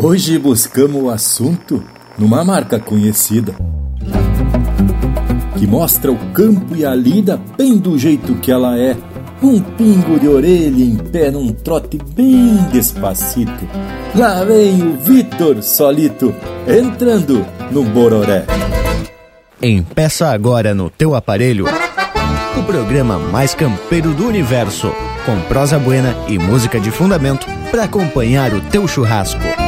Hoje buscamos o assunto numa marca conhecida que mostra o campo e a lida bem do jeito que ela é. Um pingo de orelha em pé num trote bem despacito. Lá vem o Vitor Solito entrando no Bororé. Empeça agora no teu aparelho o programa mais campeiro do universo, com prosa buena e música de fundamento para acompanhar o teu churrasco.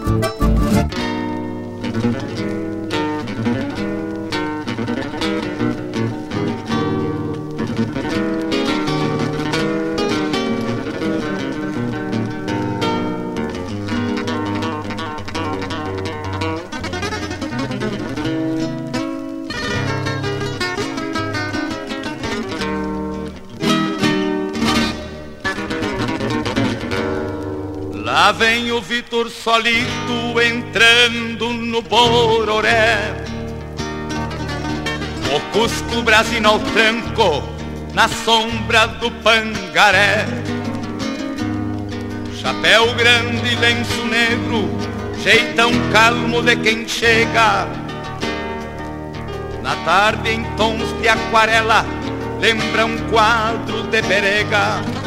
Solito entrando no Bororé. O Cusco Brasino ao tranco, na sombra do Pangaré. Chapéu grande, lenço negro, jeitão calmo de quem chega. Na tarde em tons de aquarela, lembra um quadro de perega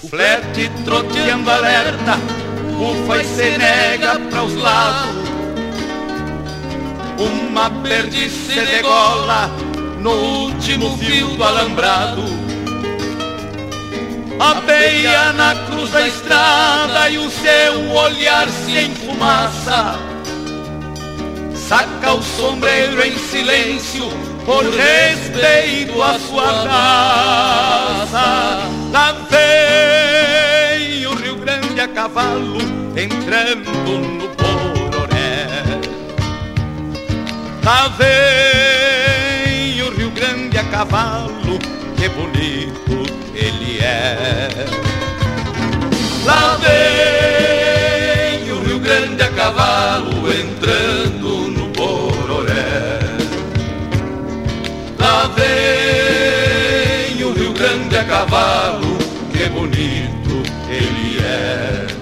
O flete troteando alerta, ufa e se nega para os lados. Uma perdiz se degola no último fio do alambrado. Apeia na cruz da estrada e o seu olhar se enfumaça. Saca o sombreiro em silêncio por respeito à sua raça. Lá vem o Rio Grande a cavalo entrando no Bororé. Lá vem o Rio Grande a cavalo, que bonito ele é. Lá vem o Rio Grande a cavalo entrando no Bororé. Lá vem cavalo, que bonito ele é.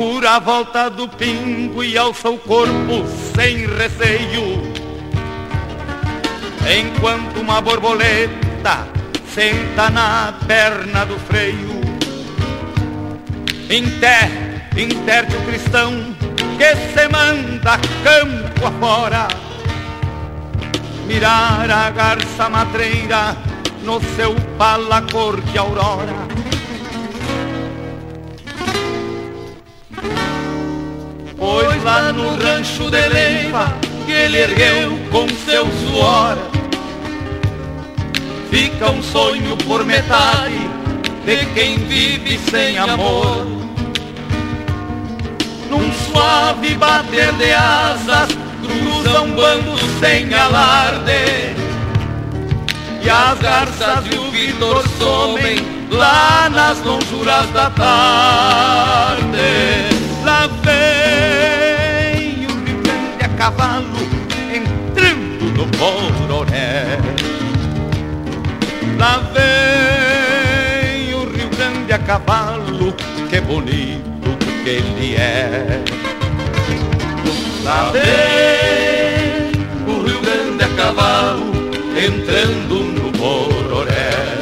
Procura a volta do pingo e alça o corpo sem receio. Enquanto uma borboleta senta na perna do freio. Inter, interte o cristão que se manda campo afora. Mirar a garça matreira no seu pala cor de aurora Pois lá no rancho de Leiva que ele ergueu com seu suor. Fica um sonho por metade de quem vive sem amor. Num suave bater de asas cruzam bandos sem alarde. E as garças e o Vitor somem lá nas lonjuras da tarde Lá vem o Rio Grande a cavalo entrando no Bororé. Lá vem o Rio Grande a cavalo, que bonito que ele é. Lá vem o Rio Grande a cavalo entrando no Bororé.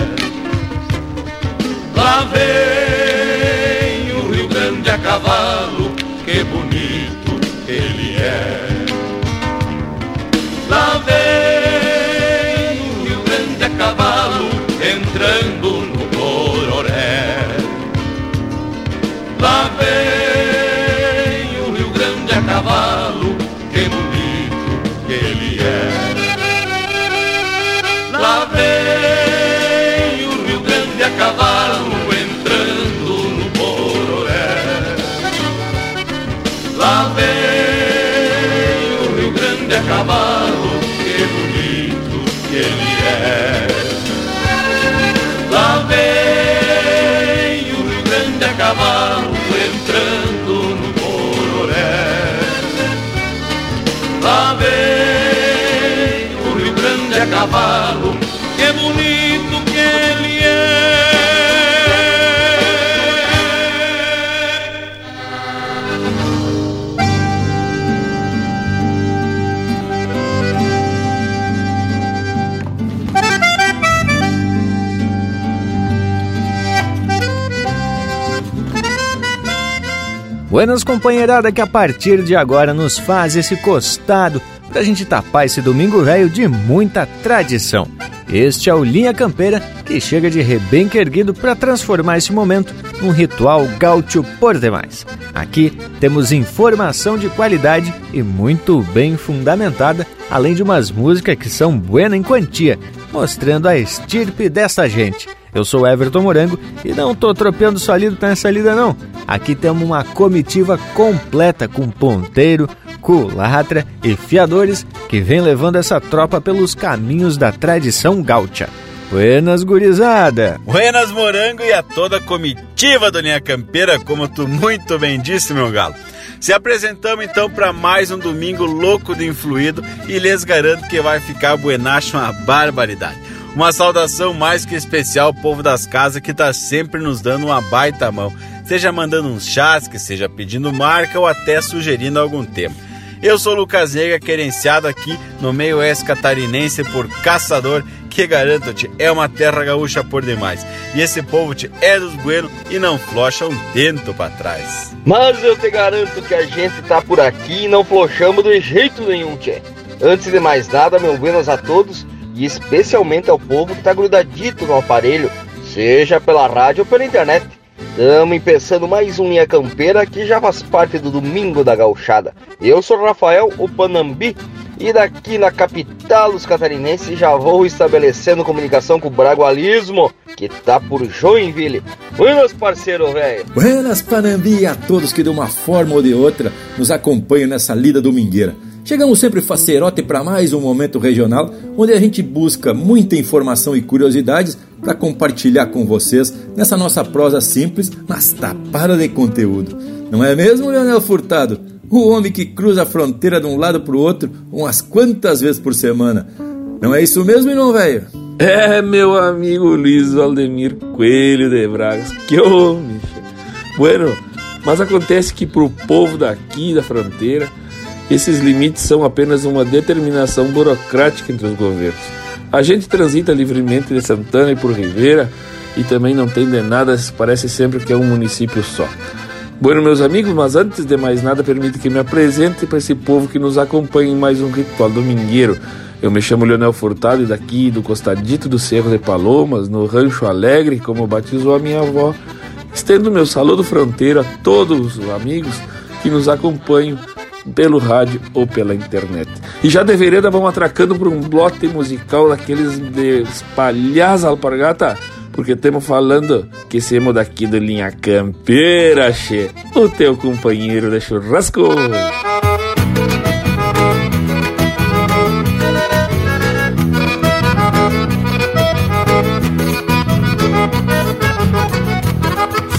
Lá vem o Rio Grande a cavalo, que bonito ele é. Lá vem o Rio Grande a cavalo, entrando no Bororé. Lá vem o Rio Grande a cavalo, que bonito ele é. Lá vem cavalo, que bonito que ele é. Buenas companheirada que a partir de agora nos faz esse costado pra gente tapar esse domingo velho de muita tradição. Este é o Linha Campeira que chega de rebenque erguido para transformar esse momento num ritual gaúcho por demais. Aqui temos informação de qualidade e muito bem fundamentada, além de umas músicas que são buena em quantia, mostrando a estirpe dessa gente. Eu sou Everton Morango e não tô tropeando solido nessa lida não. Aqui temos uma comitiva completa com ponteiro, culatra e fiadores que vem levando essa tropa pelos caminhos da tradição gaúcha. Buenas, gurizada! Buenas, Morango e a toda a comitiva do Linha Campeira, como tu muito bem disse, meu galo. Se apresentamos então para mais um domingo louco de influído e lhes garanto que vai ficar buenacho uma barbaridade. Uma saudação mais que especial ao povo das casas que tá sempre nos dando uma baita mão, seja mandando uns chás, que seja pedindo marca ou até sugerindo algum tema. Eu sou Lucas Nega, querenciado aqui no meio oeste catarinense por Caçador, que garanto-te é uma terra gaúcha por demais. E esse povo te é dos buenos e não flocha um dento para trás. Mas eu te garanto que a gente tá por aqui e não flochamos de jeito nenhum, tchê. Antes de mais nada, meu buenas a todos e especialmente ao povo que tá grudadito no aparelho, seja pela rádio ou pela internet. Estamos empeçando mais um Linha Campeira que já faz parte do Domingo da Gauchada. Eu sou Rafael, o Panambi, e daqui na capital dos catarinenses já vou estabelecendo comunicação com o Bragualismo, que tá por Joinville. Buenas, parceiro velho! Buenas, Panambi, a todos que de uma forma ou de outra nos acompanham nessa lida domingueira. Chegamos sempre facerote para mais um momento regional, onde a gente busca muita informação e curiosidades para compartilhar com vocês nessa nossa prosa simples, mas tapada de conteúdo. Não é mesmo, Leonel Furtado? O homem que cruza a fronteira de um lado para o outro umas quantas vezes por semana. Não é isso mesmo, não, velho? É, meu amigo Luiz Valdemir Coelho de Bragas. Que homem! Bueno, mas acontece que pro povo daqui da fronteira esses limites são apenas uma determinação burocrática entre os governos. A gente transita livremente de Santana e por Ribeira e também não tem de nada, parece sempre que é um município só. Bueno, meus amigos, mas antes de mais nada, permite que me apresente para esse povo que nos acompanha em mais um ritual domingueiro. Eu me chamo Leonel Furtado e daqui do costadito do Cerro de Palomas, no Rancho Alegre, como batizou a minha avó. Estendo meu saludo fronteiro a todos os amigos que nos acompanham pelo rádio ou pela internet. E já de vereda vamos atracando por um blote musical daqueles de espalhar alpargata, porque estamos falando que somos daqui do Linha Campeira, che, o teu companheiro de churrasco.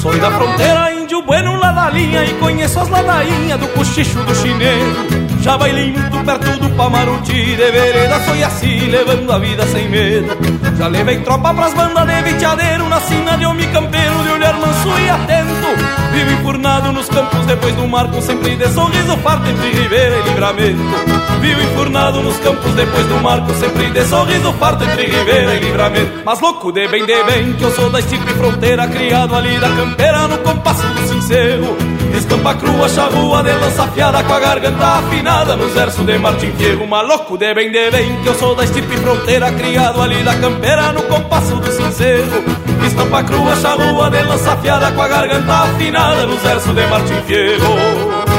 Sou da fronteira e conheço as ladainhas do cochicho do chineiro. Já bailei muito perto do Pamaruti, de vereda foi assim, levando a vida sem medo. Já levei tropa pras bandas de viteadeiro, na sina de homem campeiro, de olhar manso e atento. Vivo enfurnado nos campos depois do marco, sempre de sorriso farto entre Ribeira e Livramento. Vivo enfurnado nos campos depois do marco, sempre de sorriso farto entre Ribeira e Livramento. Mas louco de bem, de bem, que eu sou da estipe fronteira, criado ali da campeira, no compasso do sincero. Estampa crua, charrua, de lança afiada, com a garganta afinada, nos versos de Martim Fierro. Maluco de bem, de bem, que eu sou da estipe fronteira, criado ali da campeira, no compasso do sincero. Estampa crua, charrua, de lança afiada, com a garganta afinada, nos versos de Martim Fierro.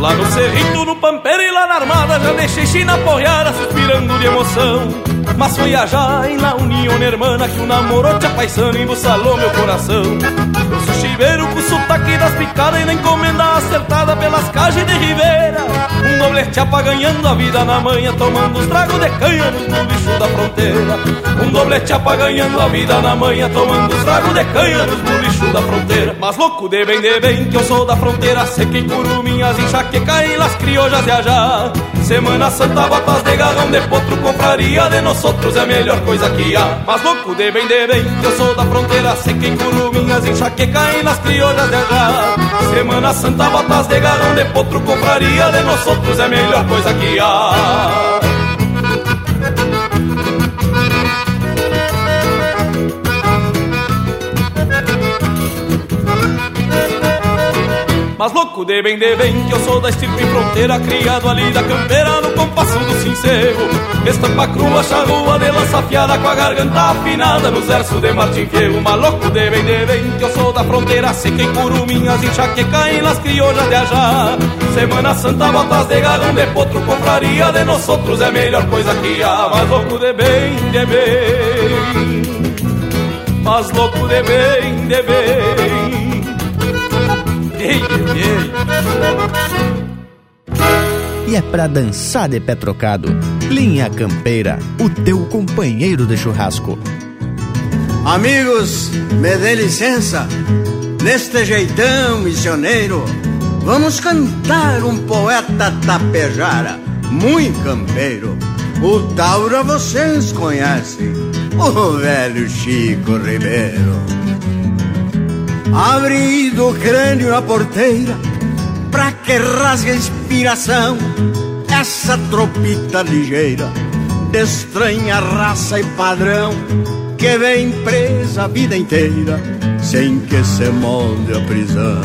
Lá no cerrito, no pampeiro e lá na armada Já deixei China porreada, suspirando de emoção. Mas foi a já na união hermana Que o namoro te apaixonou é e embussalou meu coração. Eu chiveiro com sotaque das picadas e na encomenda acertada pelas cajas de Ribeira Um doblete ganhando a vida na manhã tomando os tragos de canha no bicho da fronteira. Um doblete ganhando a vida na manhã tomando os tragos de canha no bicho da fronteira. Mas louco de bem de bem que eu sou da fronteira. Sequei curuminhas, enxaqueca e las criollas de allá. Semana Santa, botas de garrão de potro Compraria de nós outros é a melhor coisa que há. Mas louco de bem, de bem, eu sou da fronteira. Sequei curuminhas, enxaqueca e nas criollas de Semana Santa, botas de garrão de potro Compraria de nós outros é a melhor coisa que há Mas louco de bem, de bem, que eu sou da estirpe fronteira Criado ali da campeira, compasso do sincero. Estampa crua, charrua de lança fiada Com a garganta afinada nos versos de Martin Fierro Mas louco de bem, de bem, que eu sou da fronteira Sequei curuminhas, enxaqueca nas criollas de ajá. Semana Santa, botas de galão de potro Confraria de nós outros é a melhor coisa que há. Mas louco de bem, de bem. Mas louco de bem, de bem e é pra dançar de pé trocado. Linha Campeira, o teu companheiro de churrasco. Amigos, me dê licença. Neste jeitão missioneiro, vamos cantar um poeta tapejara, muito campeiro. O Taura vocês conhecem, o velho Chico Ribeiro. Abrindo o crânio na porteira Pra que rasgue a inspiração Essa tropita ligeira De estranha raça e padrão Que vem presa a vida inteira Sem que se molde a prisão.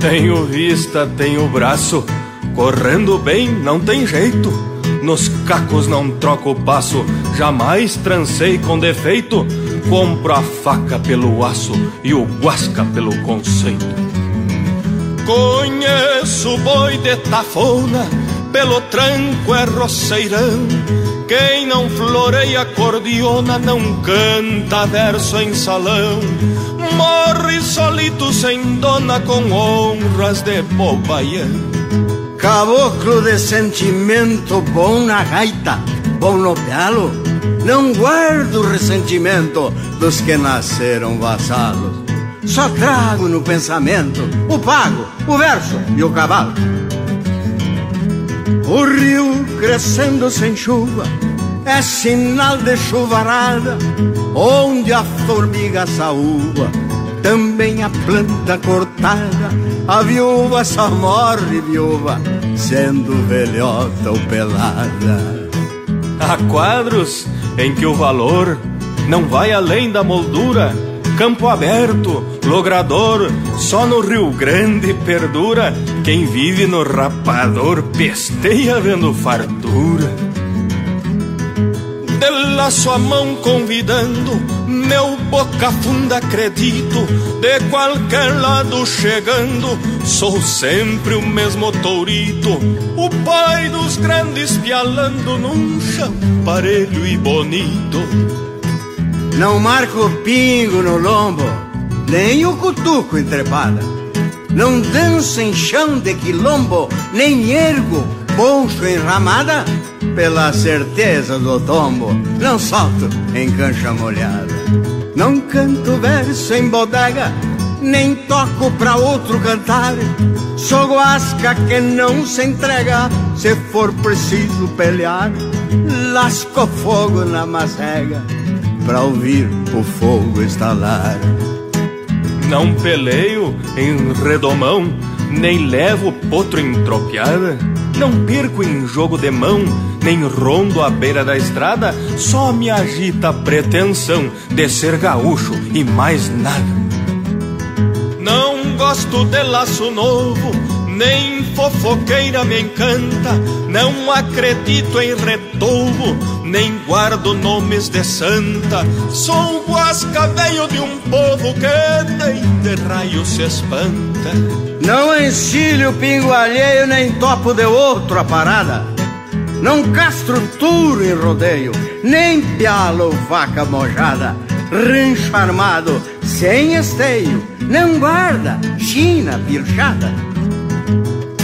Tenho vista, tenho braço Correndo bem, não tem jeito. Nos cacos não troco o passo Jamais trancei com defeito. Compro a faca pelo aço e o guasca pelo conceito. Conheço boi de tafona, pelo tranco é roceirão. Quem não floreia cordiona não canta verso em salão. Morre solito sem dona com honras de bobaião. Caboclo de sentimento bom na gaita, bom no pialo não guardo ressentimento dos que nasceram vassalos. Só trago no pensamento o pago, o verso e o cavalo. O rio crescendo sem chuva é sinal de chuvarada, onde a formiga saúva, também a planta cortada, a viúva só morre viúva, sendo velhota ou pelada. Há quadros em que o valor não vai além da moldura. Campo aberto, logrador, só no Rio Grande perdura. Quem vive no rapador pesteia vendo fartura. De laço a mão convidando, meu boca funda acredito, de qualquer lado chegando, sou sempre o mesmo tourito, o pai dos grandes pialando num chaparelho e bonito. Não marco pingo no lombo, nem o cutuco entrepada. Não danço em chão de quilombo, nem ergo poncho em ramada. Pela certeza do tombo, não solto em cancha molhada. Não canto verso em bodega, nem toco pra outro cantar. Sou guasca que não se entrega, se for preciso pelear. Lasco fogo na macega, pra ouvir o fogo estalar. Não peleio em redomão, nem levo potro em tropiada. Não perco em jogo de mão, nem rondo à beira da estrada. Só me agita a pretensão de ser gaúcho e mais nada. Não gosto de laço novo, nem fofoqueira me encanta. Não acredito em retolvo, nem guardo nomes de santa. Sou guasca velho de um povo que nem de raio se espanta. Não encilho pingo alheio, nem topo de outro a parada. não castro touro em rodeio, nem pialo vaca mojada. Rancho armado, sem esteio, não guarda china pilchada.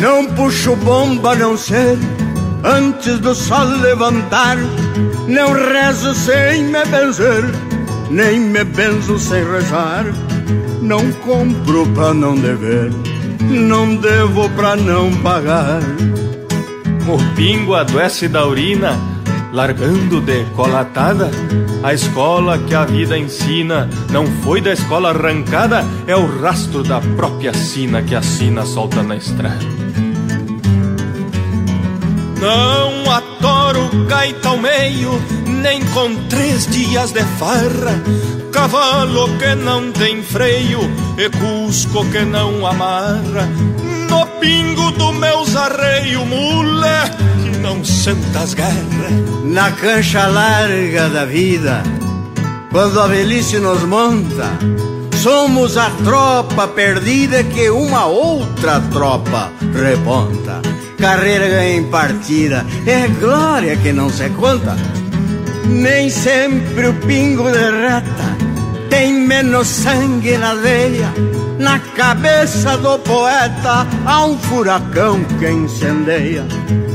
Não puxo bomba, não sei, antes do sol levantar. Não rezo sem me benzer, nem me benzo sem rezar. Não compro pra não dever, não devo pra não pagar. O pingo adoece da urina, largando decolatada. A escola que a vida ensina não foi da escola arrancada, é o rastro da própria sina que a sina solta na estrada. Não atoro gaita ao meio, nem com três dias de farra. Cavalo que não tem freio e cusco que não amarra no pingo do meu zarreio, moleque, não senta as guerras. Na cancha larga da vida, quando a velhice nos monta, somos a tropa perdida que uma outra tropa reponta. Carreira em partida, é glória que não se conta. Nem sempre o pingo derreta, tem menos sangue na veia na cabeça do poeta há um furacão que incendeia.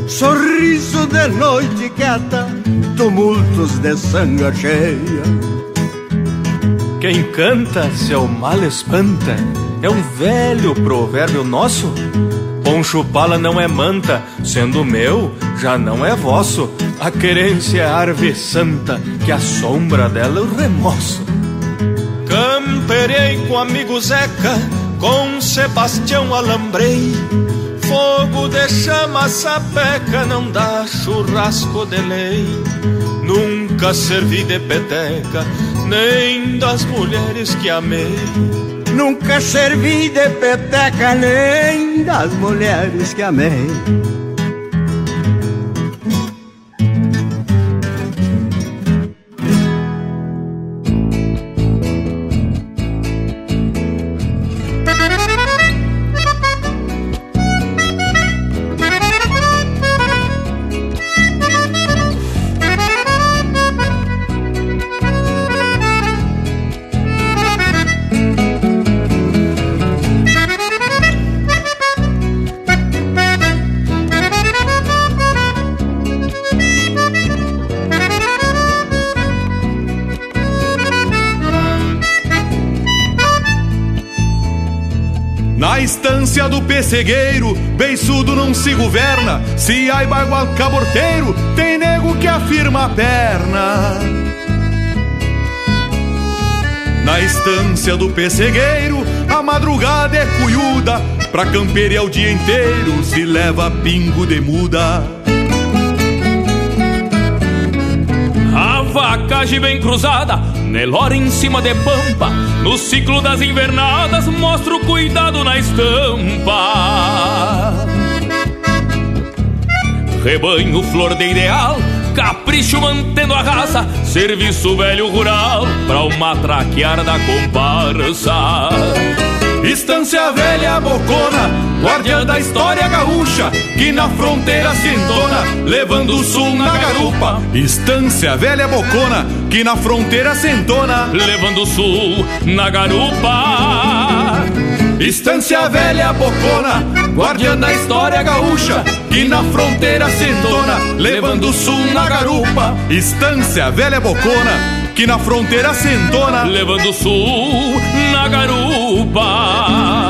Sorriso de noite quieta, tumultos de sangue cheia. Quem canta seu mal espanta é um velho provérbio nosso. Poncho pala não é manta, sendo meu, já não é vosso. A querência é árvore santa, que a sombra dela eu remoço. Camperei com amigo Zeca, com Sebastião alambrei. Fogo de chama sapeca, não dá churrasco de lei. Nunca servi de peteca, nem das mulheres que amei. Nunca servi de peteca, nem das mulheres que amei. Do pessegueiro, beiçudo não se governa. Se ai bagual caborteiro, tem nego que afirma a perna. Na estância do pessegueiro, a madrugada é cuiuda. Pra campear o dia inteiro, se leva pingo de muda. A vacagem bem cruzada, Nelora em cima de pampa, no ciclo das invernadas mostra o cuidado na estampa. Rebanho flor de ideal, capricho mantendo a raça, serviço velho rural pra o matraquear da comparsa. Estância velha bocona, guardiã da história gaúcha, que na fronteira se entona, levando o sul na garupa. Estância velha bocona, que na fronteira se entona, levando o sul na garupa. Estância velha bocona, guardiã da história gaúcha, que na fronteira se entona, levando o sul na garupa. Estância velha bocona, que na fronteira se entona, levando o sul na garupa.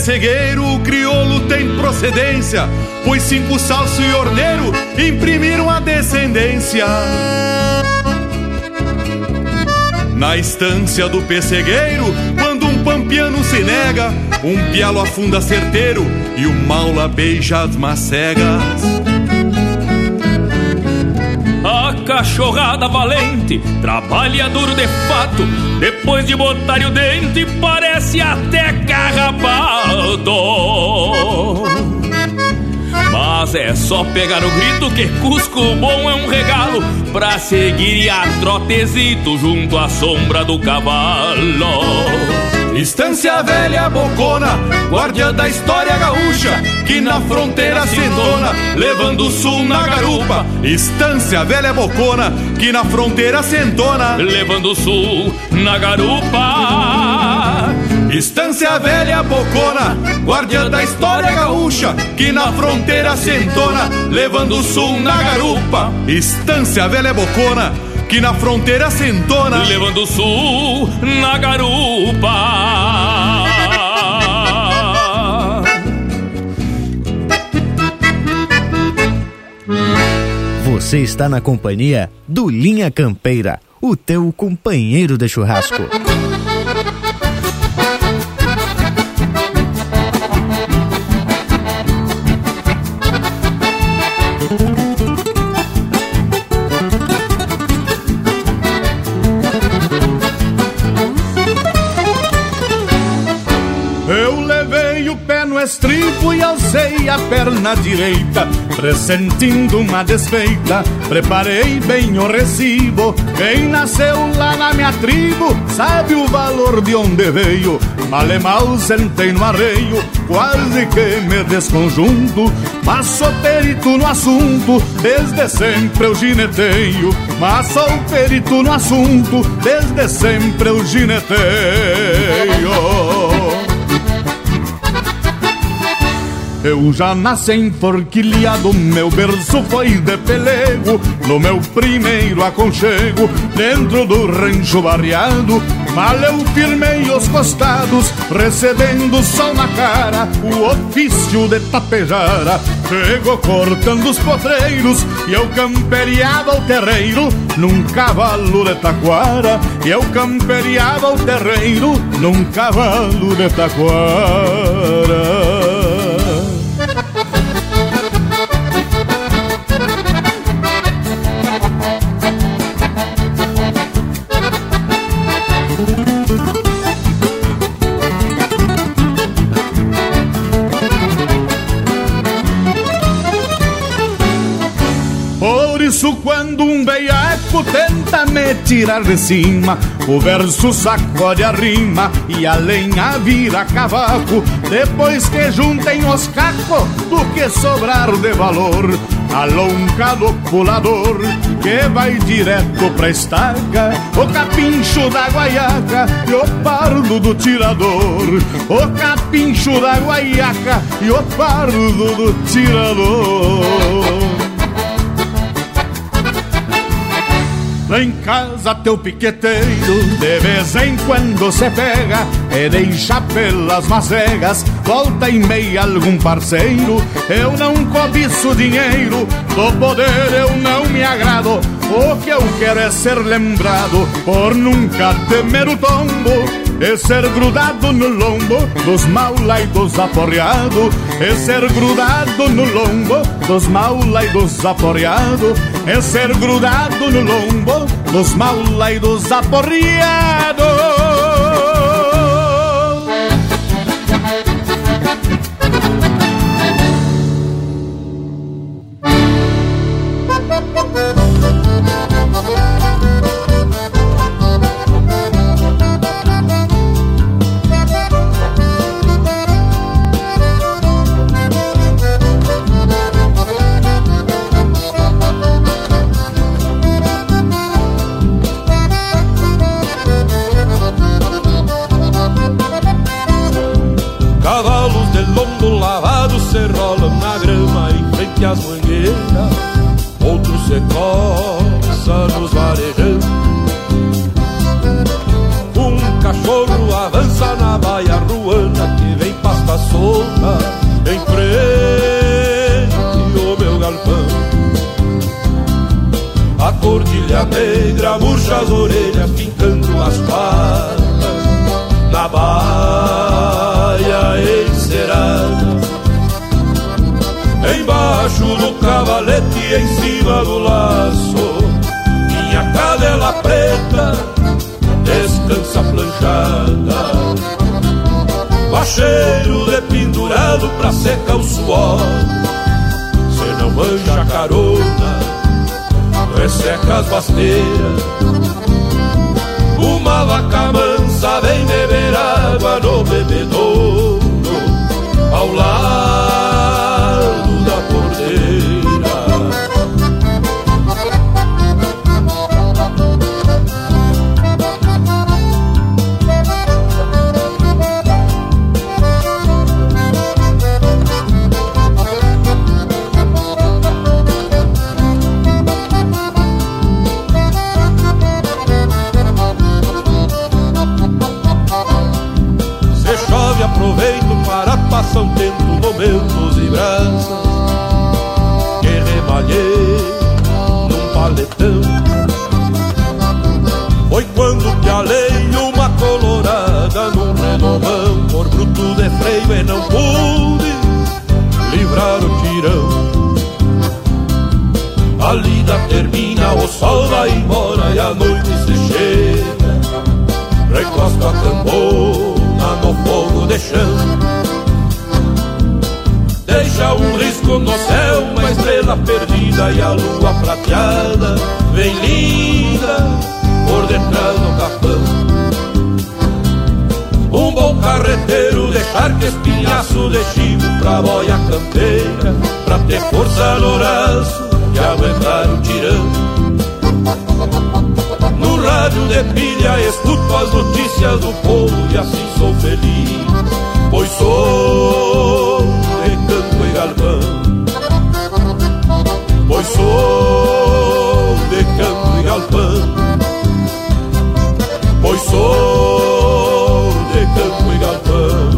Pessegueiro, o crioulo tem procedência, pois cinco salso e orneiro imprimiram a descendência. Na estância do pessegueiro, quando um pampiano se nega, Um pialo afunda certeiro e o maula beija as macegas. A cachorrada valente trabalha duro de fato. Depois de botar o dente, parece até carrapato. Mas é só pegar o grito que Cusco bom é um regalo Pra seguir a trotezito junto à sombra do cavalo Estância velha bocona, guardiã da história gaúcha, que na fronteira se entona, levando o sul na garupa. Estância velha bocona, que na fronteira se entona, levando o sul na garupa. Estância velha bocona, guardiã da história gaúcha, que na fronteira se entona, levando o sul na garupa. Estância velha bocona, que na fronteira se entona, levando o sul na garupa. Você está na companhia do Linha Campeira, o teu companheiro de churrasco. Estribo e alcei a perna direita, pressentindo uma desfeita. Preparei bem o recibo. Quem nasceu lá na minha tribo sabe o valor de onde veio. Mal e mal sentei no arreio, quase que me desconjunto. Mas sou perito no assunto, desde sempre eu gineteio. Mas sou perito no assunto, desde sempre eu gineteio. Eu já nasci enforquilhado, meu berço foi de pelego No meu primeiro aconchego, dentro do rancho barreado Mal eu firmei os costados, recebendo sol na cara O ofício de tapejara chegou cortando os potreiros E eu camperiava o terreiro num cavalo de taquara E eu camperiava o terreiro num cavalo de taquara quando um veiaco tenta me tirar de cima. O verso sacode a rima e a lenha vira cavaco. Depois que juntem os cacos do que sobrar de valor? A lonca do pulador que vai direto pra estaca. O capincho da guaiaca e o pardo do tirador. O capincho da guaiaca e o pardo do tirador Lá em casa teu piqueteiro de vez em quando se pega e deixa pelas macegas, volta e meia algum parceiro. Eu não cobiço dinheiro, do poder eu não me agrado. O que eu quero é ser lembrado por nunca temer o tombo e ser grudado no lombo dos maula e dos aporreado E ser grudado no lombo dos maula e dos aporreado E ser grudado no lombo dos maula e dos aporreado preta descansa planchada. Bacheiro dependurado pra secar o suor, cê não manja carona, resseca as basteiras. Uma vaca mansa vem beber água no bebedouro ao lado um tempo momentos e braças que remalhei num paletão. Foi quando que alei uma colorada num renomão por bruto de freio e não pude livrar o tirão. A lida termina, o sol vai embora e a noite se chega. Recosta a cambona no fogo de chão deixa um risco no céu, uma estrela perdida e a lua prateada vem linda por detrás do capão. Um bom carreteiro deixar que espinhaço de chivo pra boia campeira, pra ter força no braço e aguentar o tirão. No rádio de pilha escuto as notícias do povo e assim sou feliz, pois sou galpão. Pois sou de campo e galpão. Pois sou de campo e galpão.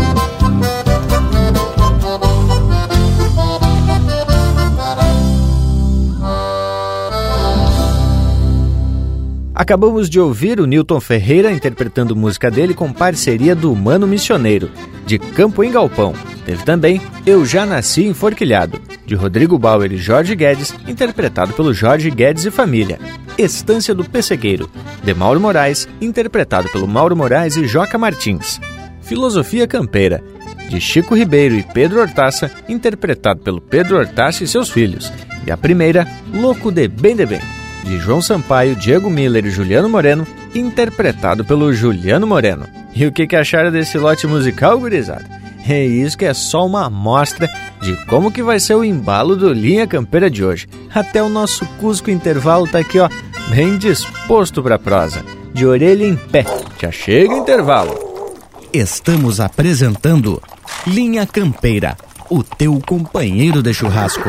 Acabamos de ouvir o Newton Ferreira interpretando música dele com parceria do Mano Missioneiro, de Campo em Galpão. Teve também Eu Já Nasci Enforquilhado, de Rodrigo Bauer e Jorge Guedes, interpretado pelo Jorge Guedes e Família. Estância do Pessegueiro, de Mauro Moraes, interpretado pelo Mauro Moraes e Joca Martins. Filosofia Campeira, de Chico Ribeiro e Pedro Hortaça, interpretado pelo Pedro Hortaça e seus filhos. E a primeira, Louco de Bem de Bem, de João Sampaio, Diego Miller e Juliano Moreno, interpretado pelo Juliano Moreno. E o que, que acharam desse lote musical, gurizada? É isso que é só uma amostra de como que vai ser o embalo do Linha Campeira de hoje. Até o nosso Cusco Intervalo tá aqui, ó, bem disposto pra prosa. De orelha em pé. Já chega intervalo. Estamos apresentando Linha Campeira, o teu companheiro de churrasco.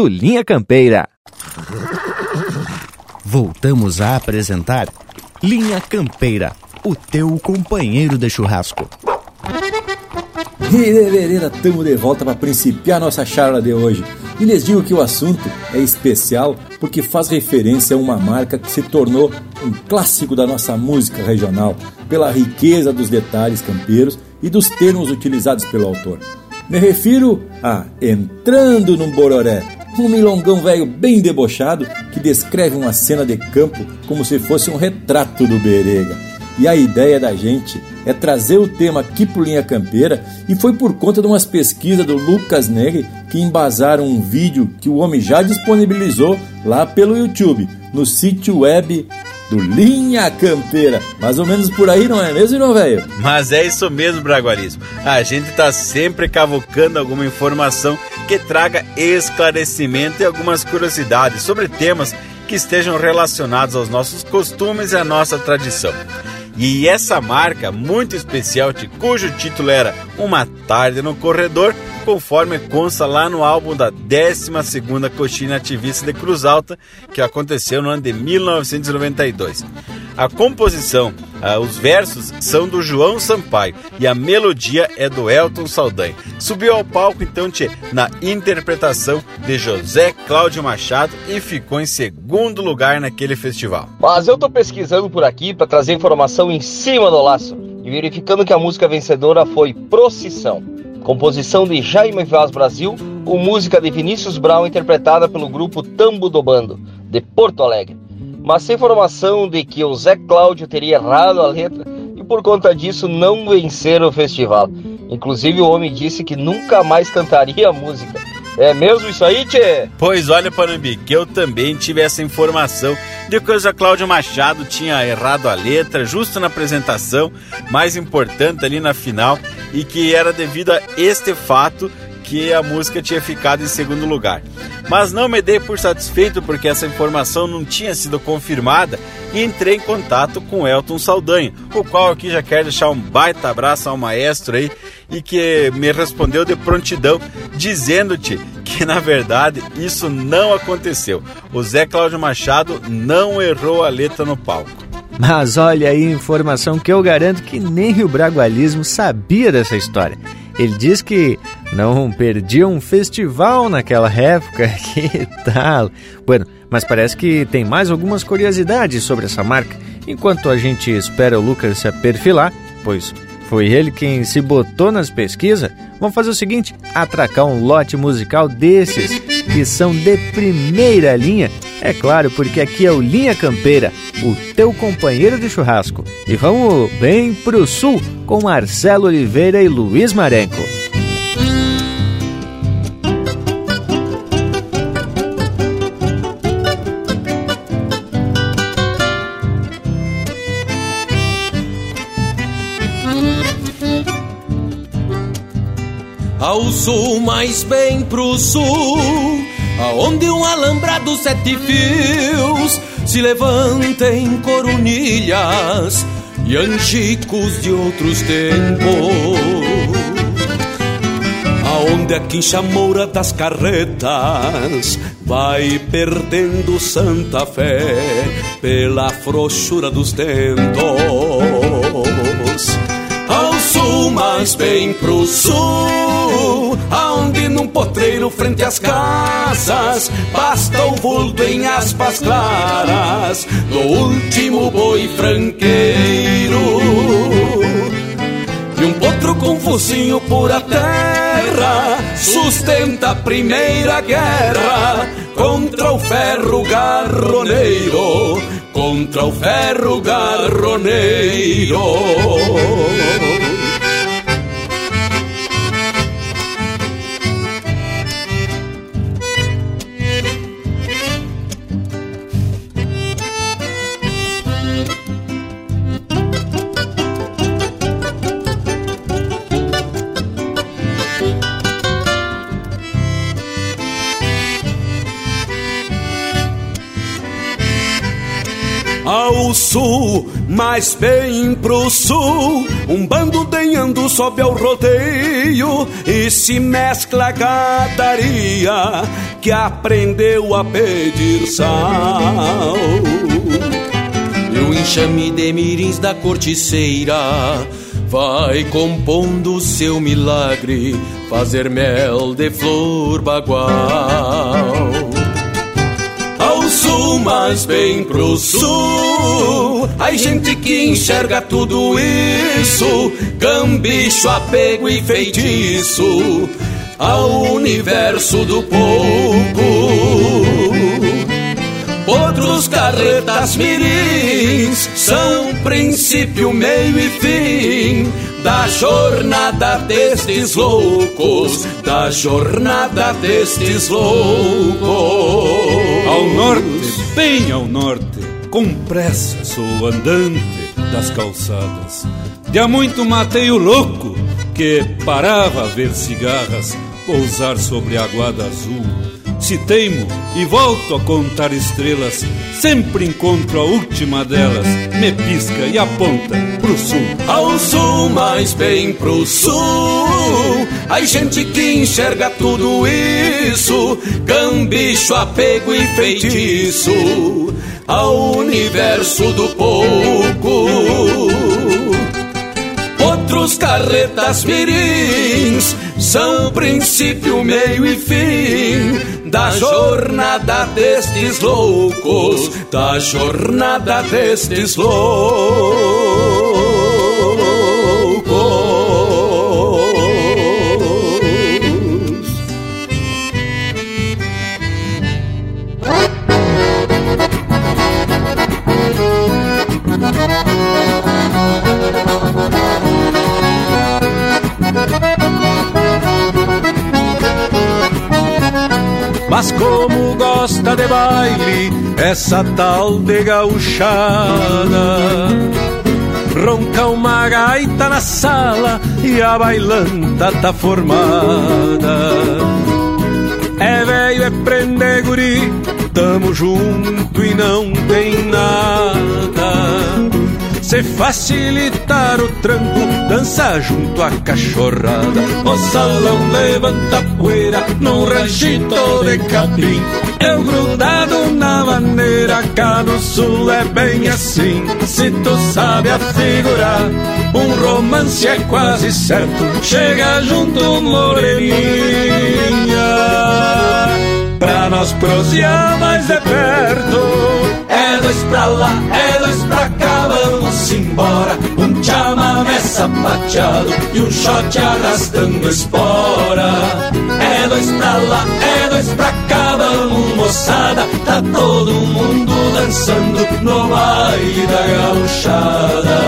Linha Campeira. Voltamos a apresentar Linha Campeira, o teu companheiro de churrasco. E tamo de volta para principiar nossa charla de hoje. E lhes digo que o assunto é especial porque faz referência a uma marca que se tornou um clássico da nossa música regional, pela riqueza dos detalhes campeiros e dos termos utilizados pelo autor. Me refiro a Entrando num Bororé, um milongão velho bem debochado que descreve uma cena de campo como se fosse um retrato do Berega. E a ideia da gente é trazer o tema aqui pro Linha Campeira e foi por conta de umas pesquisas do Lucas Negri que embasaram um vídeo que o homem já disponibilizou lá pelo YouTube, no sítio web do Linha Campeira. Mais ou menos por aí, não é mesmo, não, velho? Mas é isso mesmo, Bragualismo. A gente tá sempre cavocando alguma informação que traga esclarecimento e algumas curiosidades sobre temas que estejam relacionados aos nossos costumes e à nossa tradição. E essa marca muito especial, cujo título era Uma Tarde no Corredor, conforme consta lá no álbum da 12 Coxinha Ativista de Cruz Alta, que aconteceu no ano de 1992. A composição, ah, os versos são do João Sampaio e a melodia é do Elton Saldanha. Subiu ao palco então tchê, na interpretação de José Cláudio Machado e ficou em segundo lugar naquele festival. Mas eu tô pesquisando por aqui para trazer informação em cima do laço e verificando que a música vencedora foi Procissão. Composição de Jaime Vaz Brasil, com música de Vinícius Brown interpretada pelo grupo Tambo do Bando, de Porto Alegre. Mas sem informação de que o Zé Cláudio teria errado a letra e por conta disso não venceram o festival. Inclusive o homem disse que nunca mais cantaria a música. É mesmo isso aí, Tchê? Pois olha, Panambi, que eu também tive essa informação de que o Zé Cláudio Machado tinha errado a letra justo na apresentação, mais importante ali na final, e que era devido a este fato que a música tinha ficado em segundo lugar. Mas não me dei por satisfeito porque essa informação não tinha sido confirmada e entrei em contato com Elton Saldanha, o qual aqui já quero deixar um baita abraço ao maestro aí e que me respondeu de prontidão dizendo-te que na verdade isso não aconteceu. O Zé Cláudio Machado não errou a letra no palco. Mas olha aí informação que eu garanto que nem o Bragualismo sabia dessa história. Ele diz que não perdia um festival naquela época. Que tal? Bueno, mas parece que tem mais algumas curiosidades sobre essa marca. Enquanto a gente espera o Lucas se perfilar, pois foi ele quem se botou nas pesquisas, vamos fazer o seguinte: atracar um lote musical desses que são de primeira linha. É claro, porque aqui é o Linha Campeira, o teu companheiro de churrasco. E vamos bem pro sul com Marcelo Oliveira e Luiz Marenco. Ao sul, mais bem pro sul, aonde um alambrado sete fios se levanta em coronilhas e angicos de outros tempos. Aonde a quincha moura das carretas vai perdendo santa fé pela frouxura dos dentos. Ao sul, mais bem pro sul, aonde num potreiro frente às casas basta o vulto em aspas claras do último boi franqueiro. E um potro com focinho por a terra sustenta a primeira guerra contra o ferro garroneiro, contra o ferro garroneiro. Sul, mais bem pro sul. Um bando denhando sobe ao rodeio e se mescla a gadaria que aprendeu a pedir sal. E o enxame de mirins da corticeira vai compondo seu milagre, fazer mel de flor bagual sul, mas bem pro sul. Ai, gente que enxerga tudo isso, cambicho, apego e feitiço ao universo do pouco. Outros carretas mirins são princípio, meio e fim da jornada destes loucos, da jornada destes loucos. Ao norte, bem ao norte, com pressa sou andante das calçadas. De há muito matei o louco que parava a ver cigarras pousar sobre a aguada azul Se teimo e volto a contar estrelas, sempre encontro a última delas, me pisca e aponta pro sul. Ao sul, mais bem pro sul, a gente que enxerga tudo isso, cambicho, apego e feitiço, ao universo do pouco outros carretas mirins são princípio, meio e fim da jornada destes loucos, da jornada destes loucos. Mas como gosta de baile essa tal de gauchada. Ronca uma gaita na sala e a bailanta tá formada. É velho, é prender guri, tamo junto e não tem nada se facilitar o tranco, dança junto à cachorrada. O salão levanta poeira num ranchito de capim. Eu grudado na maneira, cá no sul é bem assim. Se tu sabe afigurar, um romance é quase certo. Chega junto, moreninha. Pra nós prosear mais de perto. É dois pra lá, é dois pra cá, vamos embora. Um chamamé sapateado e um shot arrastando espora. É dois pra lá, é dois pra cá, vamos moçada. Tá todo mundo dançando no baile da gauchada.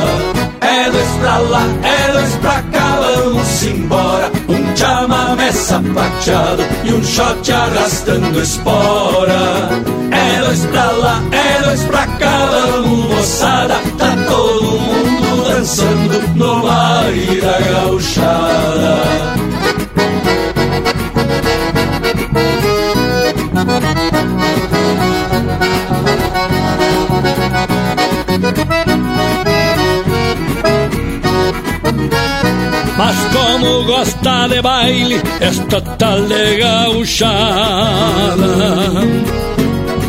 É dois pra lá, é dois pra cá, vamos embora. Chamamé sapateado e um shot arrastando espora. É dois pra lá, é dois pra cá, vamos moçada. Tá todo mundo dançando no baile da gauchada. Mas como gosta de baile esta tal de gauchada.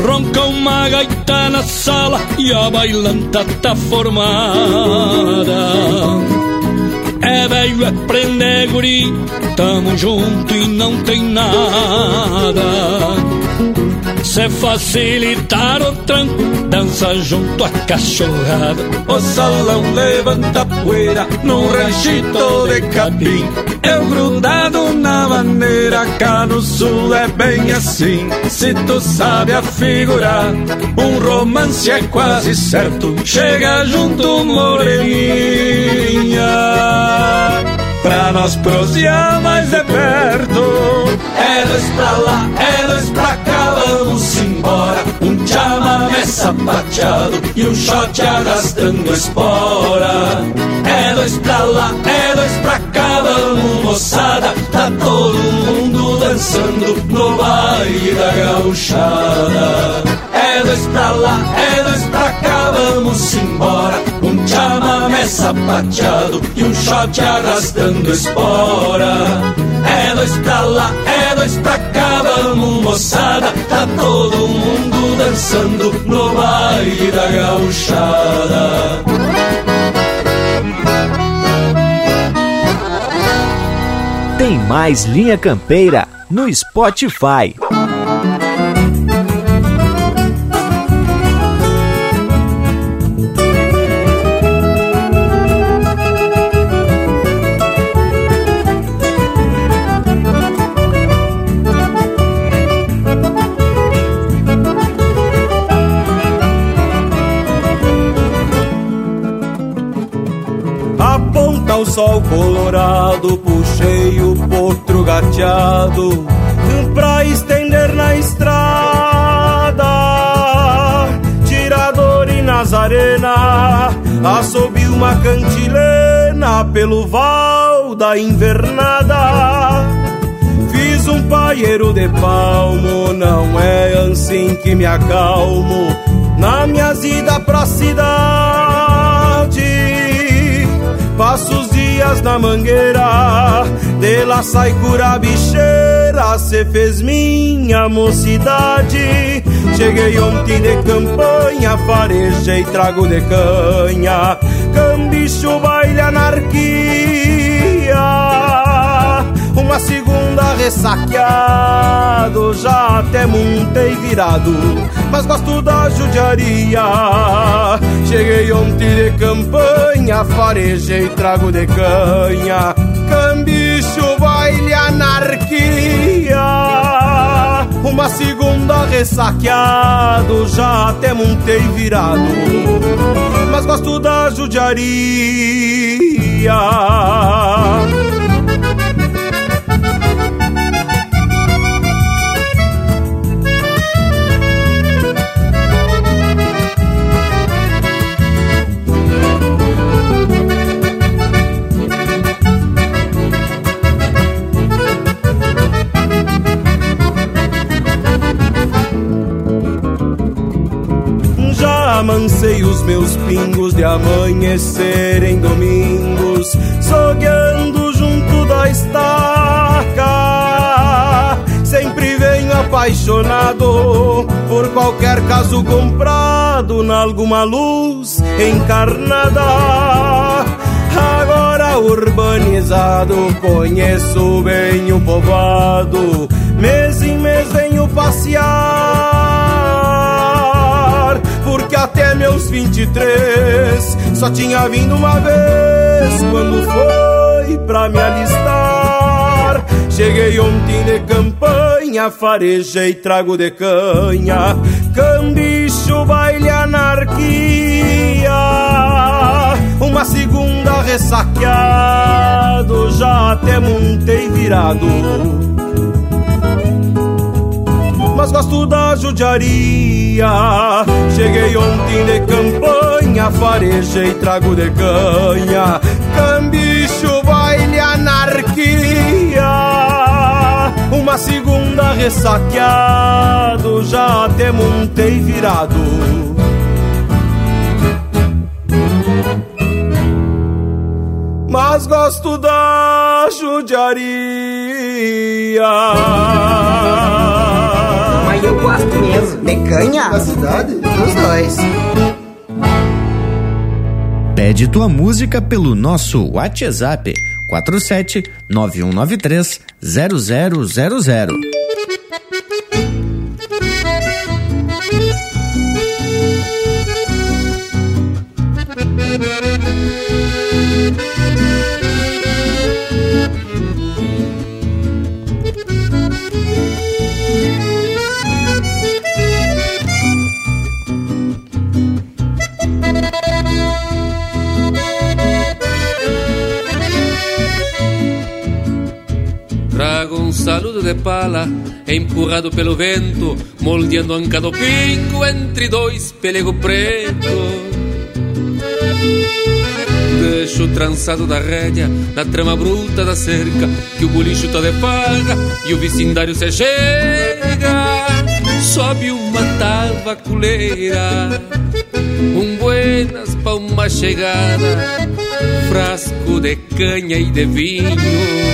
Ronca uma gaita na sala e a bailanta tá formada É velho, é prender guri, tamo junto e não tem nada se facilitar o tranco, dança junto à cachorrada. O salão levanta poeira num ranchito de capim. Eu grudado na maneira, cá no sul é bem assim. Se tu sabe afigurar, um romance é quase certo. Chega junto, moreninha pra nós prosear mais de perto. É dois pra lá, é pra cá, vamos embora. Um chamamé sapateado e um shot arrastando espora. É dois pra lá, é dois pra cá, vamos moçada. Tá todo mundo dançando no baile da gauchada. É dois pra lá, é dois pra cá, vamos embora. Chamamé sapateado e um shot arrastando espora. É dois pra lá, é dois pra cá, vamos moçada. Tá todo mundo dançando no baile da gauchada. Tem mais Linha Campeira no Spotify. Sol colorado, puxei o potro gateado pra estender na estrada. Tirador e Nazarena, assobi uma cantilena pelo val da invernada. Fiz um pai Companheiro de palmo, não é assim que me acalmo na minha ida pra cidade. Passo os dias na mangueira, de lá sai cura bicheira, cê fez minha mocidade. Cheguei ontem de campanha, farejei trago de canha, cambicho baile anarquia. Uma segunda ressaqueado, já até montei virado, mas gosto da judiaria. Cheguei ontem de campanha, farejei trago de canha, cambicho baile anarquia. Uma segunda ressaqueado, já até montei virado, mas gosto da judiaria. Amancei os meus pingos de amanhecer em domingos, sogueando junto da estaca. Sempre venho apaixonado por qualquer caso comprado na alguma luz encarnada. Agora urbanizado, conheço bem o povoado, mês em mês venho passear até meus 23 só tinha vindo uma vez quando foi pra me alistar. Cheguei ontem de campanha, farejei trago de canha, cambicho, baile, anarquia. Uma segunda ressaqueado, já até montei virado mas gosto da judiaria. Cheguei ontem de campanha, farejei trago de canha, cambicho, baile, anarquia. Uma segunda ressaqueado, já até montei virado. Mas gosto da judiaria eu gosto mesmo. De canha? Da cidade? Dos dois. Pede tua música pelo nosso WhatsApp 47 9193 0000. Saludo de pala, empurrado pelo vento, moldeando anca do pingo entre dois pelego preto. Deixo trançado da rédea na trama bruta da cerca, que o bolicho tá de farra e o vecindário se chega. Sobe uma tabaculeira, um buenas pra uma chegada, frasco de canha e de vinho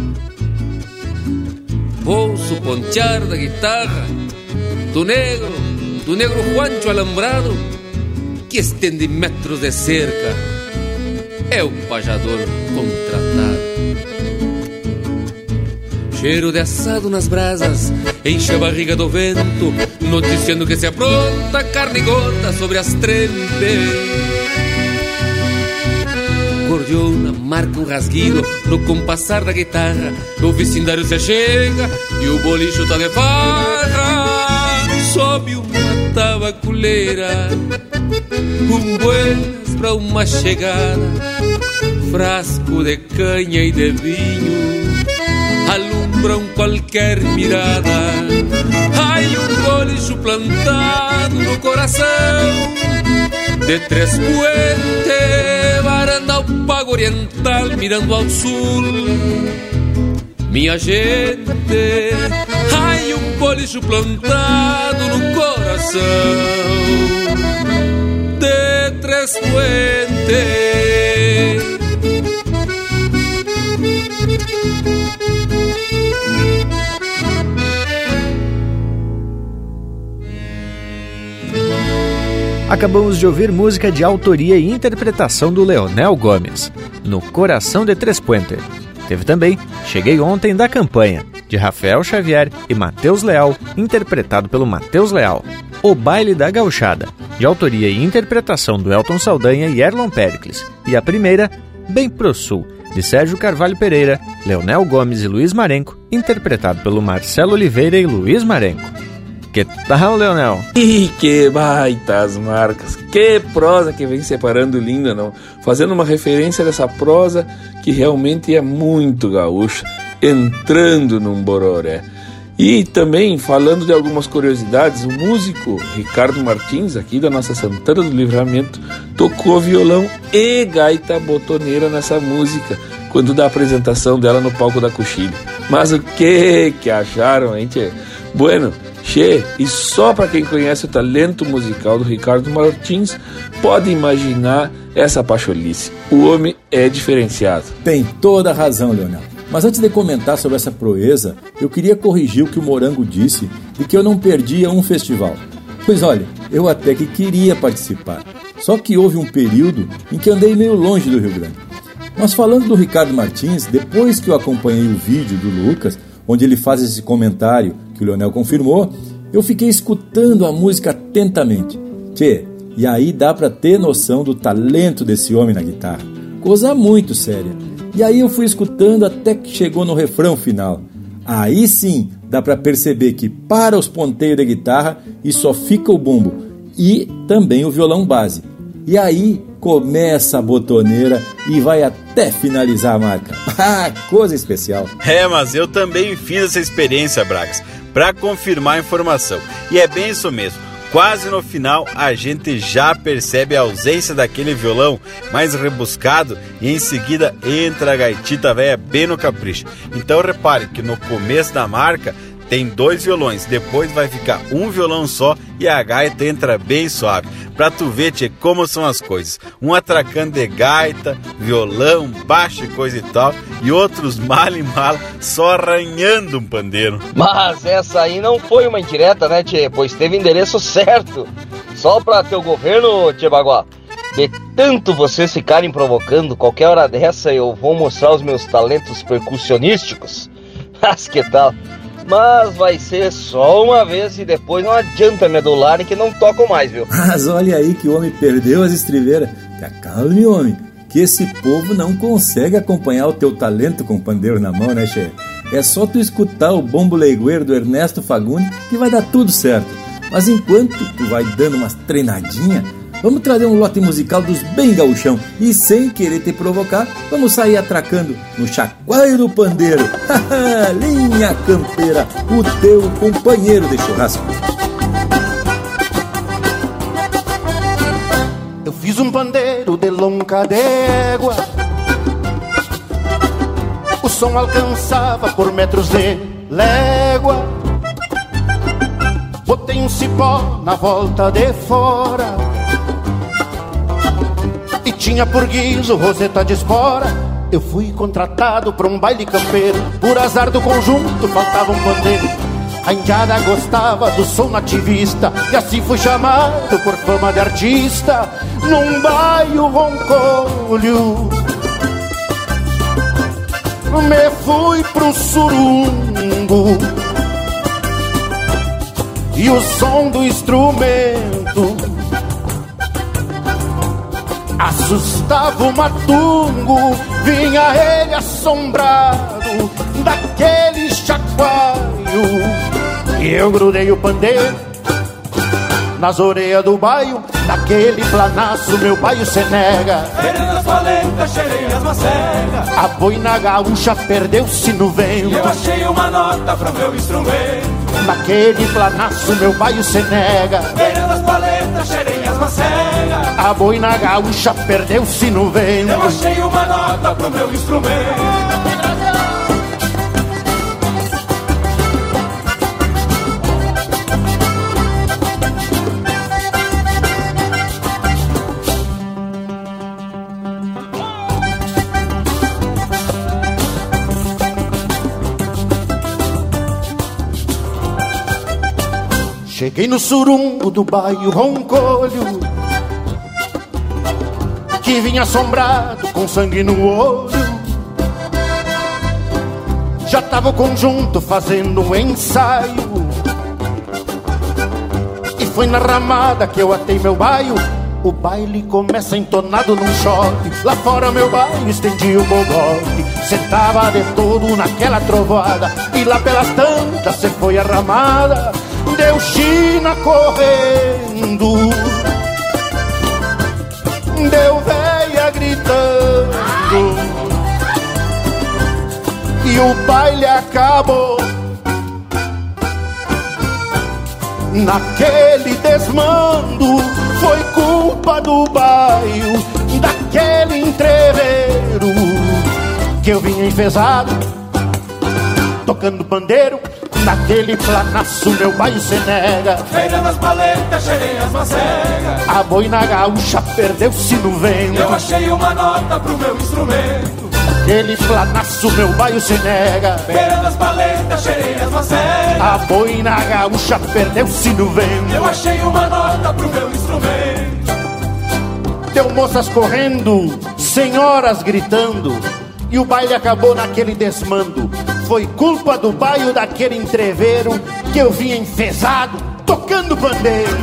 Ouço pontear da guitarra do negro, do negro Juancho alambrado que estende metros de cerca. É o pajador contratado. Cheiro de assado nas brasas, enche a barriga do vento, noticiando que se apronta carne gota sobre as trempes cordiona marca um rasguido no compassar da guitarra. O vecindário se chega e o bolicho tá de farra. Sobe uma tabaculeira, um buenas pra uma chegada. Frasco de canha e de vinho alumbram qualquer mirada. Ai, um bolicho plantado no coração de Três Puentes, ao pago oriental, mirando ao sul. Minha gente, ai, um bolicho plantado no coração de Três Puentes. Acabamos de ouvir música de autoria e interpretação do Leonel Gomes, No Coração de Três Puentes. Teve também Cheguei Ontem da Campanha, de Rafael Xavier e Matheus Leal, interpretado pelo Matheus Leal. O Baile da Gauchada, de autoria e interpretação do Elton Saldanha e Erlon Pericles. E a primeira, Bem Pro Sul, de Sérgio Carvalho Pereira, Leonel Gomes e Luiz Marenco, interpretado pelo Marcelo Oliveira e Luiz Marenco. Que tal, Leonel? Ih, que baitas marcas! Que prosa que vem separando linda, não? Fazendo uma referência dessa prosa que realmente é muito gaúcha, entrando num bororé. E também, falando de algumas curiosidades, o músico Ricardo Martins, aqui da nossa Santana do Livramento, tocou violão e gaita botoneira nessa música, quando da apresentação dela no palco da Coxilha. Mas o que que acharam, hein, tchê? Bueno, Che, e só para quem conhece o talento musical do Ricardo Martins pode imaginar essa pacholice. O homem é diferenciado. Tem toda a razão, Leonel. Mas antes de comentar sobre essa proeza, eu queria corrigir o que o Morango disse de que eu não perdia um festival. Pois olha, eu até que queria participar. Só que houve um período em que andei meio longe do Rio Grande. Mas falando do Ricardo Martins, depois que eu acompanhei o vídeo do Lucas, onde ele faz esse comentário que o Leonel confirmou, eu fiquei escutando a música atentamente. Tchê, e aí dá para ter noção do talento desse homem na guitarra. Coisa muito séria. E aí eu fui escutando até que chegou no refrão final. Aí sim dá para perceber que para os ponteiros de guitarra e só fica o bumbo e também o violão base. E aí começa a botoneira e vai até finalizar a marca. Ah, coisa especial. É, mas eu também fiz essa experiência, Bragas, para confirmar a informação. E é bem isso mesmo. Quase no final a gente já percebe a ausência daquele violão mais rebuscado e em seguida entra a gaitita velha bem no capricho. Então repare que no começo da marca tem dois violões, depois vai ficar um violão só e a gaita entra bem suave. Pra tu ver, tchê, como são as coisas. Um atracando de gaita, violão, baixo e coisa e tal, e outros mal e mal só arranhando um pandeiro. Mas essa aí não foi uma indireta, né, tchê? Pois teve endereço certo. Só pra teu governo, tchê Baguá. De tanto vocês ficarem provocando, qualquer hora dessa eu vou mostrar os meus talentos percussionísticos. Mas que tal? Mas vai ser só uma vez e depois não adianta me adularem que não tocam mais, viu? Mas olha aí que o homem perdeu as estriveiras. Calme, homem, que esse povo não consegue acompanhar o teu talento com o pandeiro na mão, né, che? É só tu escutar o bombo leigueiro do Ernesto Fagundes que vai dar tudo certo. Mas enquanto tu vai dando umas treinadinhas, Vamos trazer um lote musical dos bem gauchão e sem querer te provocar, vamos sair atracando no chacoalho do pandeiro. Linha Campeira, o teu companheiro de churrasco. Eu fiz um pandeiro de longa d'égua O som alcançava por metros de légua Botei um cipó na volta de fora tinha por guiso roseta de espora. Eu fui contratado para um baile campeiro, por azar do conjunto faltava um pandeiro. A indiada gostava do som nativista E assim fui chamado por fama de artista Num bairro roncolho Me fui pro surungo E o som do instrumento Assustava o matungo, vinha ele assombrado daquele chacoalho. E eu grudei o pandeiro nas orelhas do baio, naquele planaço meu baio se nega. Veredas valentas, cheirei as macegas. A boina gaúcha perdeu-se no vento. Eu achei uma nota para meu instrumento. Naquele planaço meu baio se nega. Veredas valentas, cheirei as macegas. A boina gaúcha perdeu-se no vento. Eu achei uma nota pro meu instrumento. Cheguei no surumbo do bairro Roncolho Que vinha assombrado com sangue no olho. Já tava o conjunto fazendo um ensaio. E foi na ramada que eu atei meu baio. O baile começa entonado num choque Lá fora meu baile estendi o bogote. Sentava de todo naquela trovoada E lá pelas tantas cê foi a ramada. Deu China correndo. Deu véia gritando. E o baile acabou. Naquele desmando Foi culpa do bairro Daquele entreveiro Que eu vinha enfesado Tocando pandeiro Naquele planaço meu bairro se nega Feira das paletas, cheirei as macegas. A boina gaúcha perdeu-se no vento Eu achei uma nota pro meu instrumento. Naquele planaço meu bairro se nega Feira das paletas, cheirei as macegas. A boina gaúcha perdeu-se no vento Eu achei uma nota pro meu instrumento. Deu moças correndo, senhoras gritando E o baile acabou naquele desmando Foi culpa do bairro daquele entreveiro Que eu vinha enfesado, tocando pandeiro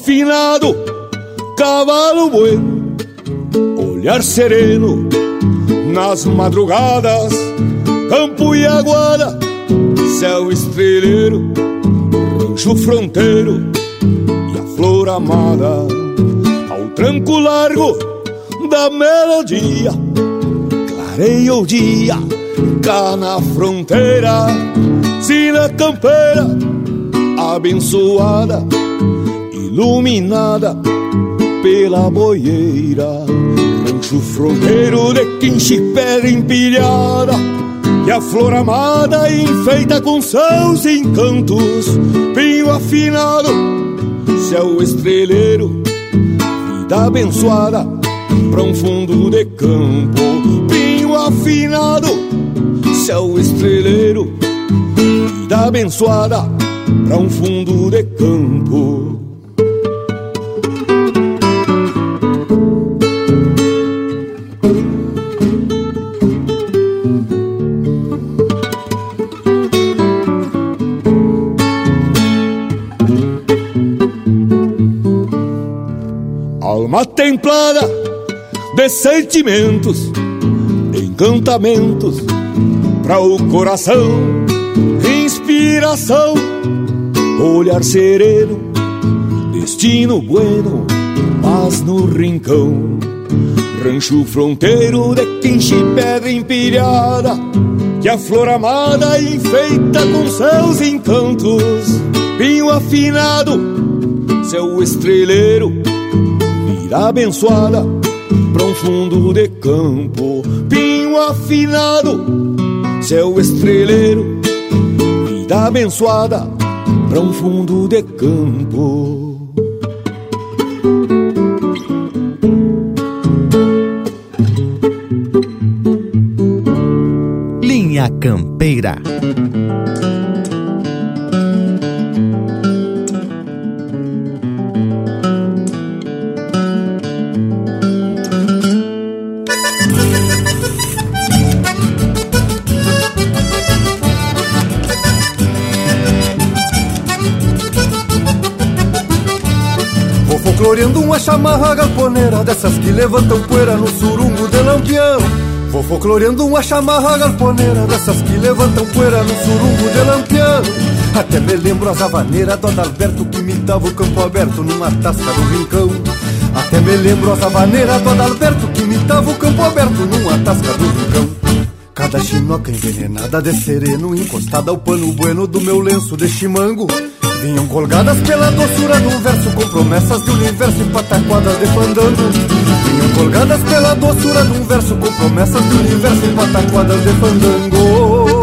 afinado, cavalo bueno, olhar sereno nas madrugadas, campo e aguada, céu estreleiro, rancho fronteiro e a flor amada, ao tranco largo da melodia, clareia o dia, cá na fronteira, sina campeira, abençoada iluminada pela boieira. Rancho fronteiro de quinche pedra empilhada e a flor amada enfeita com seus encantos. Pinho afinado, céu estreleiro, vida abençoada pra um fundo de campo. Pinho afinado, céu estreleiro, vida abençoada pra um fundo de campo. Alma templada de sentimentos, encantamentos para o coração, inspiração, olhar sereno, destino bueno, paz no rincão. Rancho fronteiro de quinche pedra empilhada, que a flor amada enfeita com seus encantos. Pinho afinado, céu estreleiro, vida abençoada pra um fundo de campo. Pinho afinado, céu estreleiro, vida abençoada pra um fundo de campo. Linha Campeira. Vou folcloreando uma chamarra galponeira Dessas que levantam poeira no surungo de lampião. Vou folcloreando uma chamarra galponeira Dessas que levantam poeira no surungo de lampião. Até me lembro as havaneiras do Adalberto Que imitava o campo aberto numa tasca do rincão. Até me lembro as havaneiras do Adalberto Que imitava o campo aberto numa tasca do rincão. Cada chinoca envenenada de sereno Encostada ao pano bueno do meu lenço de chimango Vinham colgadas pela doçura do verso Com promessas de universo e pataquadas de fandango. Vinham colgadas pela doçura um verso Com promessas de universo e pataquadas de fandango.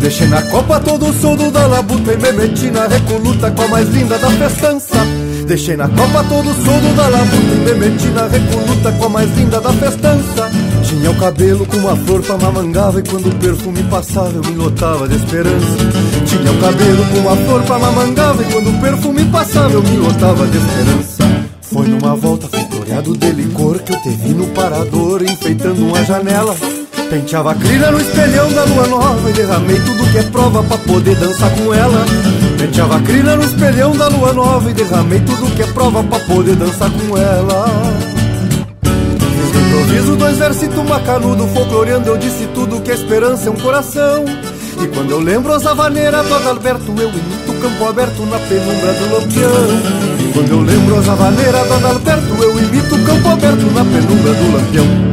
Deixei na copa todo o soldo da labuta E me meti na recoluta com a mais linda da festança Deixei na copa todo o soldo da labuta E me meti na recoluta com a mais linda da festança. Tinha o cabelo com uma flor pra mamangava E quando o perfume passava eu me lotava de esperança. Tinha o cabelo com uma flor pra mamangava E quando o perfume passava eu me lotava de esperança. Foi numa volta floreado de licor Que eu te vi no parador enfeitando uma janela. Penteava a crina no espelhão da lua nova E derramei tudo que é prova pra poder dançar com ela Penteava a crina no espelhão da lua nova E derramei tudo que é prova pra poder dançar com ela. Fiz improviso dois versitos macanudo Folcloreando eu disse tudo que a esperança é um coração. E quando eu lembro as havaneiras do Adalberto Eu imito campo aberto na penumbra do lampião. E quando eu lembro as havaneiras do Adalberto Eu imito campo aberto na penumbra do lampião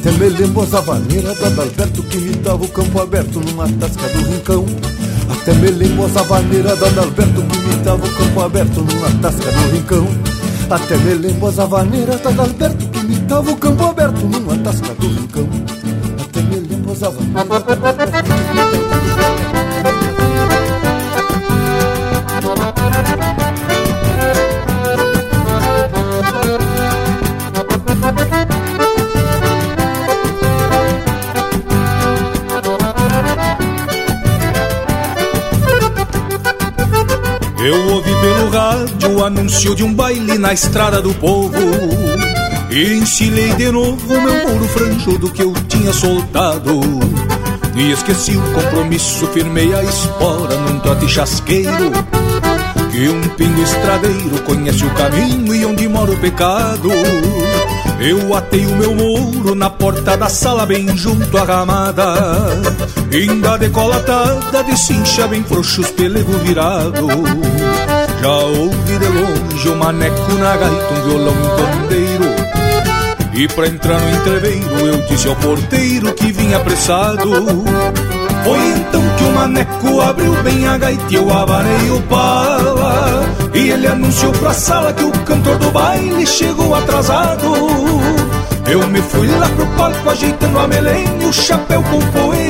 até me lembro as havaneiras do Adalberto que imitava o campo aberto numa tasca do rincão. Até me lembro as havaneiras do Adalberto que imitava o campo aberto numa tasca do rincão. Até me lembro as havaneiras do Adalberto que imitava o campo aberto numa tasca do rincão. Até me lembro as havaneiras. Eu ouvi pelo rádio o anúncio de um baile na estrada do povo. E ensilei de novo meu muro franjudo que eu tinha soltado. E esqueci o compromisso, firmei a espora num trote chasqueiro. Que um pingo estradeiro conhece o caminho e onde mora o pecado. Eu atei o meu muro na porta da sala bem junto à ramada. Ainda decolatada de cincha bem frouxos pelego virado Já ouvi de longe o maneco na gaita, um violão e um e pra entrar no entreveiro eu disse ao porteiro que vinha apressado. Foi então que o maneco abriu bem a gaita e eu avarei o pala. E ele anunciou pra sala que o cantor do baile chegou atrasado. Eu me fui lá pro palco ajeitando a melena e o chapéu com poeira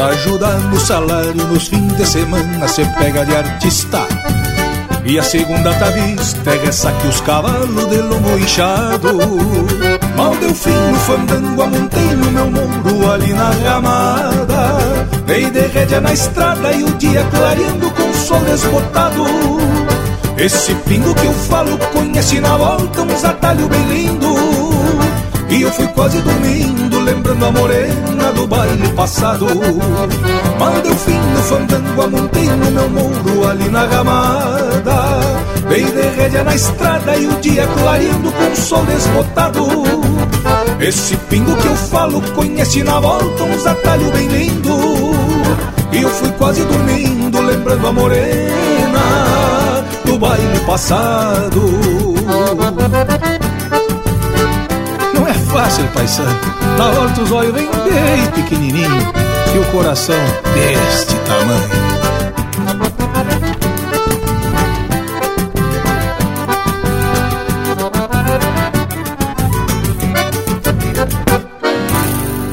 Ajudar no salário nos fins de semana Cê pega de artista. E a segunda tá vista é ressaque os cavalos de lomo inchado. Mal deu fim no fandango, amontei no meu muro ali na ramada. Dei de rédea na estrada e o dia clareando com o sol desbotado esse pingo que eu falo conhece na volta uns atalhos bem lindo. E eu fui quase dormindo lembrando a morena do baile passado. Mal deu fim no fandango, amontei no meu muro ali na ramada Dei de rédea na estrada e o dia clareando com o sol desbotado. Esse pingo que eu falo conhece na volta uns atalhos bem lindo. E eu fui quase dormindo lembrando a morena do baile passado. É fácil, paisano. Na hora dos olhos vem bem pequenininho e o coração deste tamanho.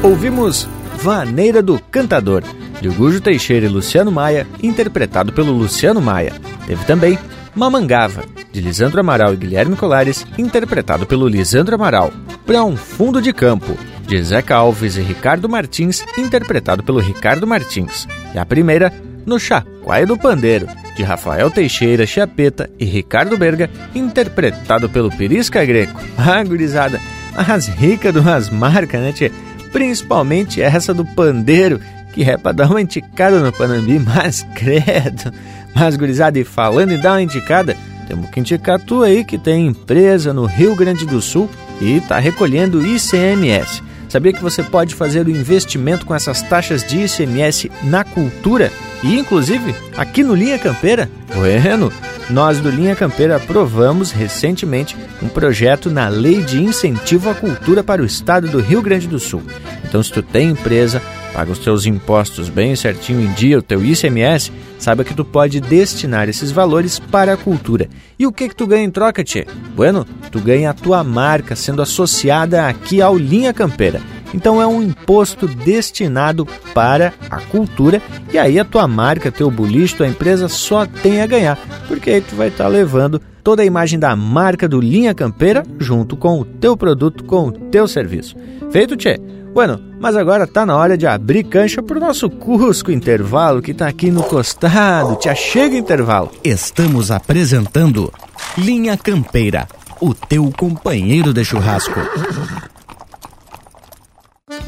Ouvimos Vaneira do Cantador, de Gujo Teixeira e Luciano Maia, interpretado pelo Luciano Maia. Teve também Mamangava, de Lisandro Amaral e Guilherme Colares, interpretado pelo Lisandro Amaral. Pra um Fundo de Campo, de Zeca Alves e Ricardo Martins, interpretado pelo Ricardo Martins. E a primeira, No Chacoalho do Pandeiro, de Rafael Teixeira Chapeta e Ricardo Berga, interpretado pelo Perisca Greco. Ah, gurizada, as ricas de umas marcas, né, tchê? Principalmente essa do pandeiro, que é pra dar uma enticada no Panambi, mas credo. Mas, gurizada, e falando em dar uma indicada, temos que indicar tu aí que tem empresa no Rio Grande do Sul e está recolhendo ICMS. Sabia que você pode fazer o investimento com essas taxas de ICMS na cultura e, inclusive, aqui no Linha Campeira? Bueno, nós do Linha Campeira aprovamos recentemente um projeto na Lei de Incentivo à Cultura para o Estado do Rio Grande do Sul. Então, se tu tem empresa, paga os teus impostos bem certinho em dia, o teu ICMS, saiba que tu pode destinar esses valores para a cultura. E o que que tu ganha em troca, tchê? Bueno, tu ganha a tua marca sendo associada aqui ao Linha Campeira. Então é um imposto destinado para a cultura e aí a tua marca, teu bulicho, tua empresa só tem a ganhar, porque aí tu vai estar tá levando toda a imagem da marca do Linha Campeira junto com o teu produto, com o teu serviço. Feito, tchê? Bueno, mas agora tá na hora de abrir cancha pro nosso Cusco Intervalo que tá aqui no costado. Te chega intervalo. Estamos apresentando Linha Campeira, o teu companheiro de churrasco.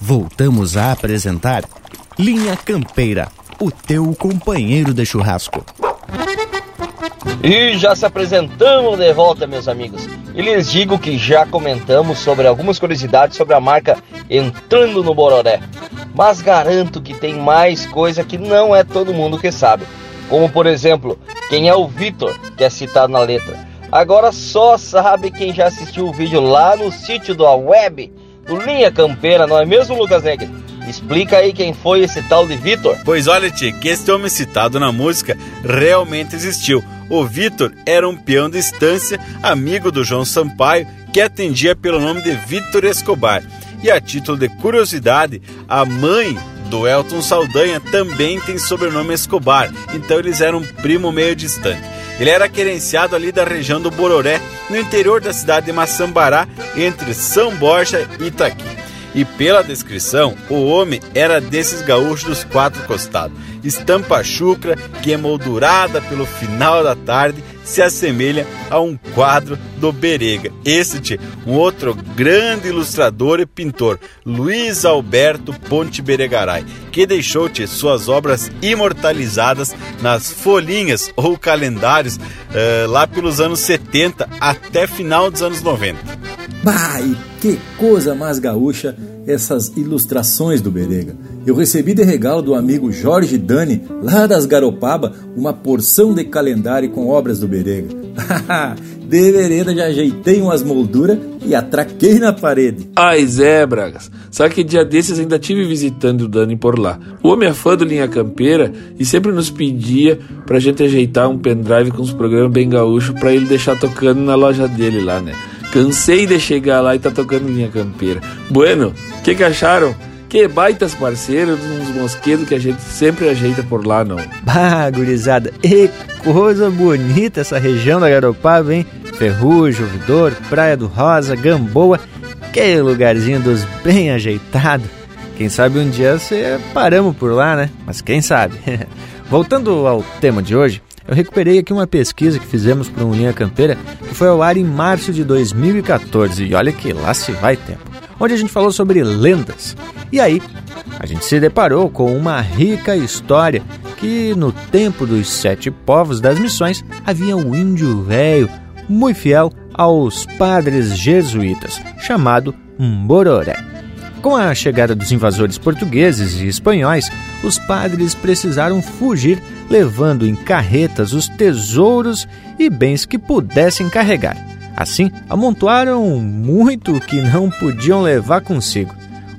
Voltamos a apresentar Linha Campeira, o teu companheiro de churrasco. E já se apresentamos de volta, meus amigos. E lhes digo que já comentamos sobre algumas curiosidades sobre a marca entrando no Bororé. Mas garanto que tem mais coisa que não é todo mundo que sabe. Como por exemplo, quem é o Vitor, que é citado na letra. Agora só sabe quem já assistiu o vídeo lá no sítio da web do Linha Campeira, não é mesmo, Lucas Negri? Explica aí quem foi esse tal de Vitor. Pois olha, Tio, que este homem citado na música realmente existiu. O Vitor era um peão de estância, amigo do João Sampaio, que atendia pelo nome de Vitor Escobar. E a título de curiosidade, a mãe do Elton Saldanha também tem sobrenome Escobar, então eles eram primo meio distante. Ele era querenciado ali da região do Bororé, no interior da cidade de Maçambará, entre São Borja e Itaqui. E pela descrição, o homem era desses gaúchos dos quatro costados. Estampa chucra que, emoldurada pelo final da tarde, se assemelha a um quadro do Berega. Este, um outro grande ilustrador e pintor, Luiz Alberto Ponte Beregaray, que deixou -te suas obras imortalizadas nas folhinhas ou calendários uh, lá pelos anos 70 até final dos anos 90. Bah, e que coisa mais gaúcha essas ilustrações do Berega. Eu recebi de regalo do amigo Jorge Dani, lá das Garopaba, uma porção de calendário com obras do Berega. de vereda já ajeitei umas molduras e atraquei na parede. Ai, Zé Bragas, sabe que dia desses ainda tive visitando o Dani por lá. O homem é fã do Linha Campeira e sempre nos pedia pra gente ajeitar um pendrive com os programas bem gaúchos pra ele deixar tocando na loja dele lá, né? Cansei de chegar lá e tá tocando linha campeira. Bueno, o que, que acharam? Que baitas parceiros, uns mosquedos que a gente sempre ajeita por lá, não. Bah, gurizada, e coisa bonita essa região da Garopaba, hein? Ferrugem, Ouvidor, Praia do Rosa, Gamboa, que lugarzinho dos bem ajeitado. Quem sabe um dia você paramos por lá, né? Mas quem sabe? Voltando ao tema de hoje, eu recuperei aqui uma pesquisa que fizemos para um Linha Campeira que foi ao ar em março de 2014. E olha que lá se vai tempo. Onde a gente falou sobre lendas. E aí, a gente se deparou com uma rica história que no tempo dos sete povos das missões havia um índio velho muito fiel aos padres jesuítas, chamado Mbororé. Com a chegada dos invasores portugueses e espanhóis, os padres precisaram fugir, levando em carretas os tesouros e bens que pudessem carregar. Assim, amontoaram muito que não podiam levar consigo: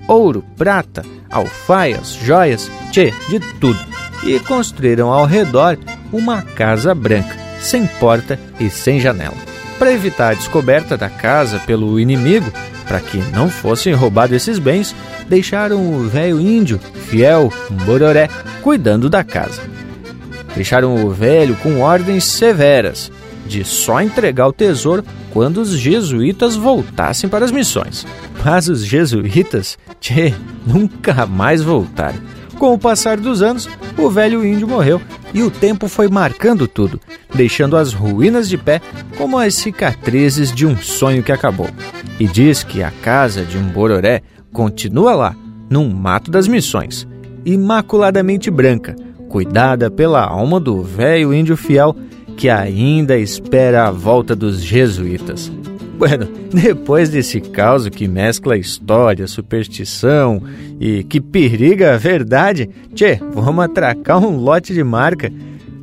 ouro, prata, alfaias, joias, tchê, de tudo. E construíram ao redor uma casa branca, sem porta e sem janela. Para evitar a descoberta da casa pelo inimigo, para que não fossem roubados esses bens, deixaram o velho índio, fiel Bororé, cuidando da casa. Deixaram o velho com ordens severas de só entregar o tesouro quando os jesuítas voltassem para as missões. Mas os jesuítas, tchê, nunca mais voltaram. Com o passar dos anos, o velho índio morreu e o tempo foi marcando tudo, deixando as ruínas de pé como as cicatrizes de um sonho que acabou. E diz que a casa de um bororé continua lá, num mato das missões, imaculadamente branca, cuidada pela alma do velho índio fiel que ainda espera a volta dos jesuítas. Bueno, depois desse caos que mescla história, superstição e que periga a verdade, tchê, vamos atracar um lote de marca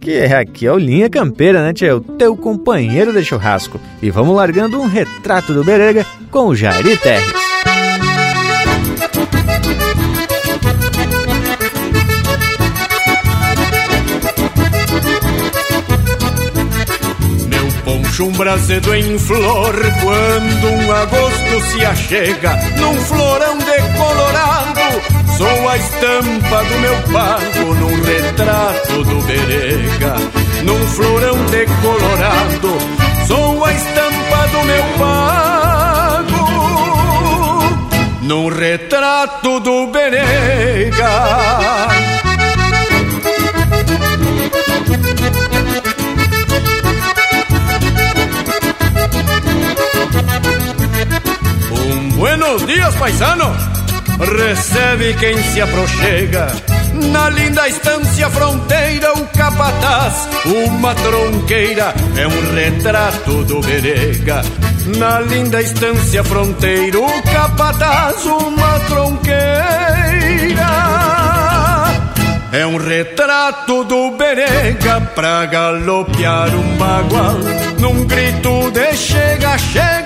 que é aqui é o Linha Campeira, né, tchê? O teu companheiro de churrasco. E vamos largando um retrato do Berega com o Jari Terres. Um brasedo em flor quando um agosto se achega num florão decolorado. Sou a estampa do meu pago num retrato do berega. num florão decolorado. Sou a estampa do meu pago, num retrato do Berega. Um buenos dias, paisano. Recebe quem se aproxega. Na linda estância fronteira, o capataz, uma tronqueira, é um retrato do Berega. Na linda estância fronteira, o capataz, uma tronqueira. É um retrato do Berega pra galopear um bagual. Num grito de chega, chega,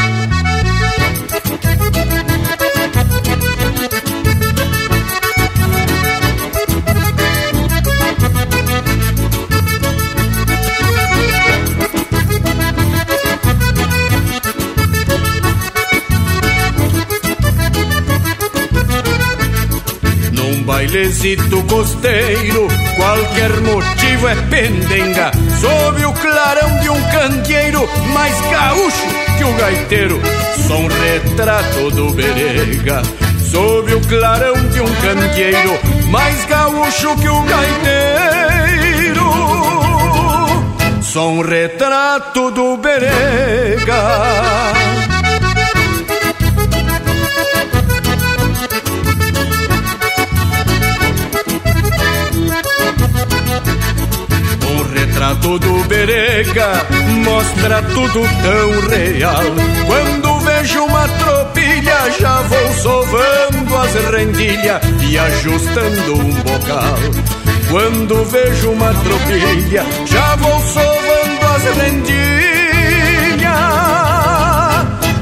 Bailezito costeiro, qualquer motivo é pendenga. Sob o clarão de um candeeiro, mais gaúcho que o gaiteiro. Sou um retrato do berega. Sob o clarão de um candeeiro, mais gaúcho que o gaiteiro. Sou um retrato do berega. Retrato do Berega mostra tudo tão real. Quando vejo uma tropilha, já vou sovando as rendilhas e ajustando um bocal. Quando vejo uma tropilha, já vou sovando as rendilhas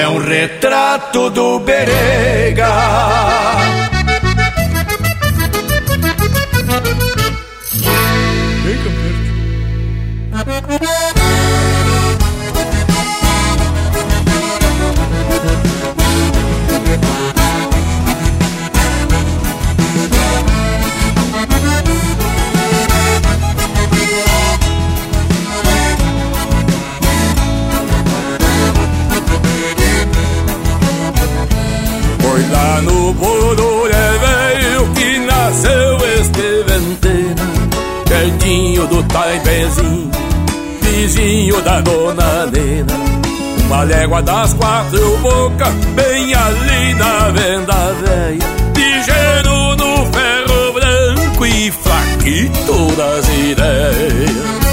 é um retrato do Berega. Vem, Bororé velho que nasceu este ventena Pertinho do Taipezinho, vizinho da Dona Nena. Uma légua das quatro bocas, bem ali na venda velha Ligeiro no ferro branco e fraquito das ideias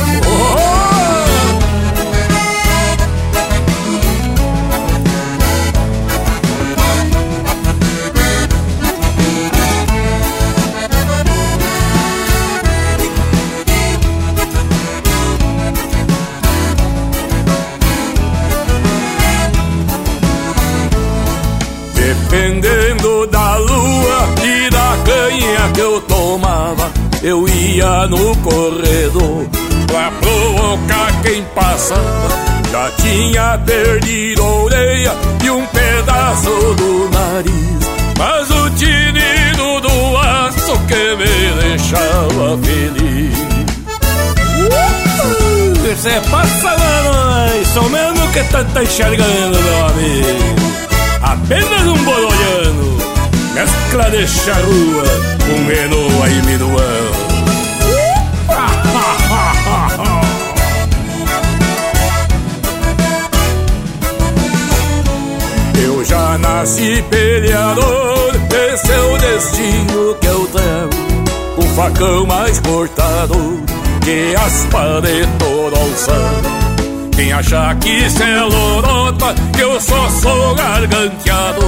no corredor pra provocar quem passava. Já tinha perdido a orelha e um pedaço do nariz, mas o tinido do aço que me deixava feliz. Você passa nós, sou mesmo que tá enxergando, meu amigo. Apenas um bololhano mescla de charrua com Renault e Minuão. Nasci peleador, esse é o destino que eu trago. O facão mais cortado que aspa de todo alçado. Quem achar que isso é lorota, que eu só sou garganteado.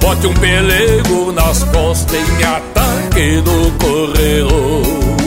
Bote um pelego nas costas e me ataque do corredor.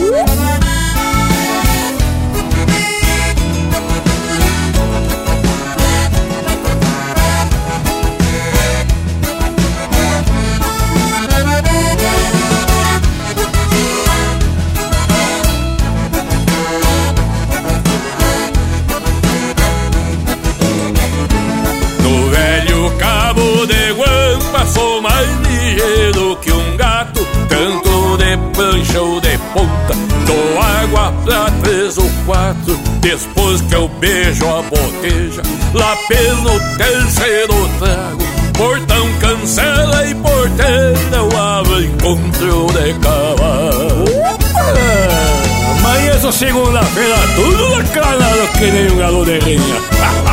Depois que eu beijo a boteja Lá pelo terceiro trago Portão cancela e porteira Eu abro encontro de cavalo Amanhã segunda-feira Tudo lacranado que nem um galo de rinha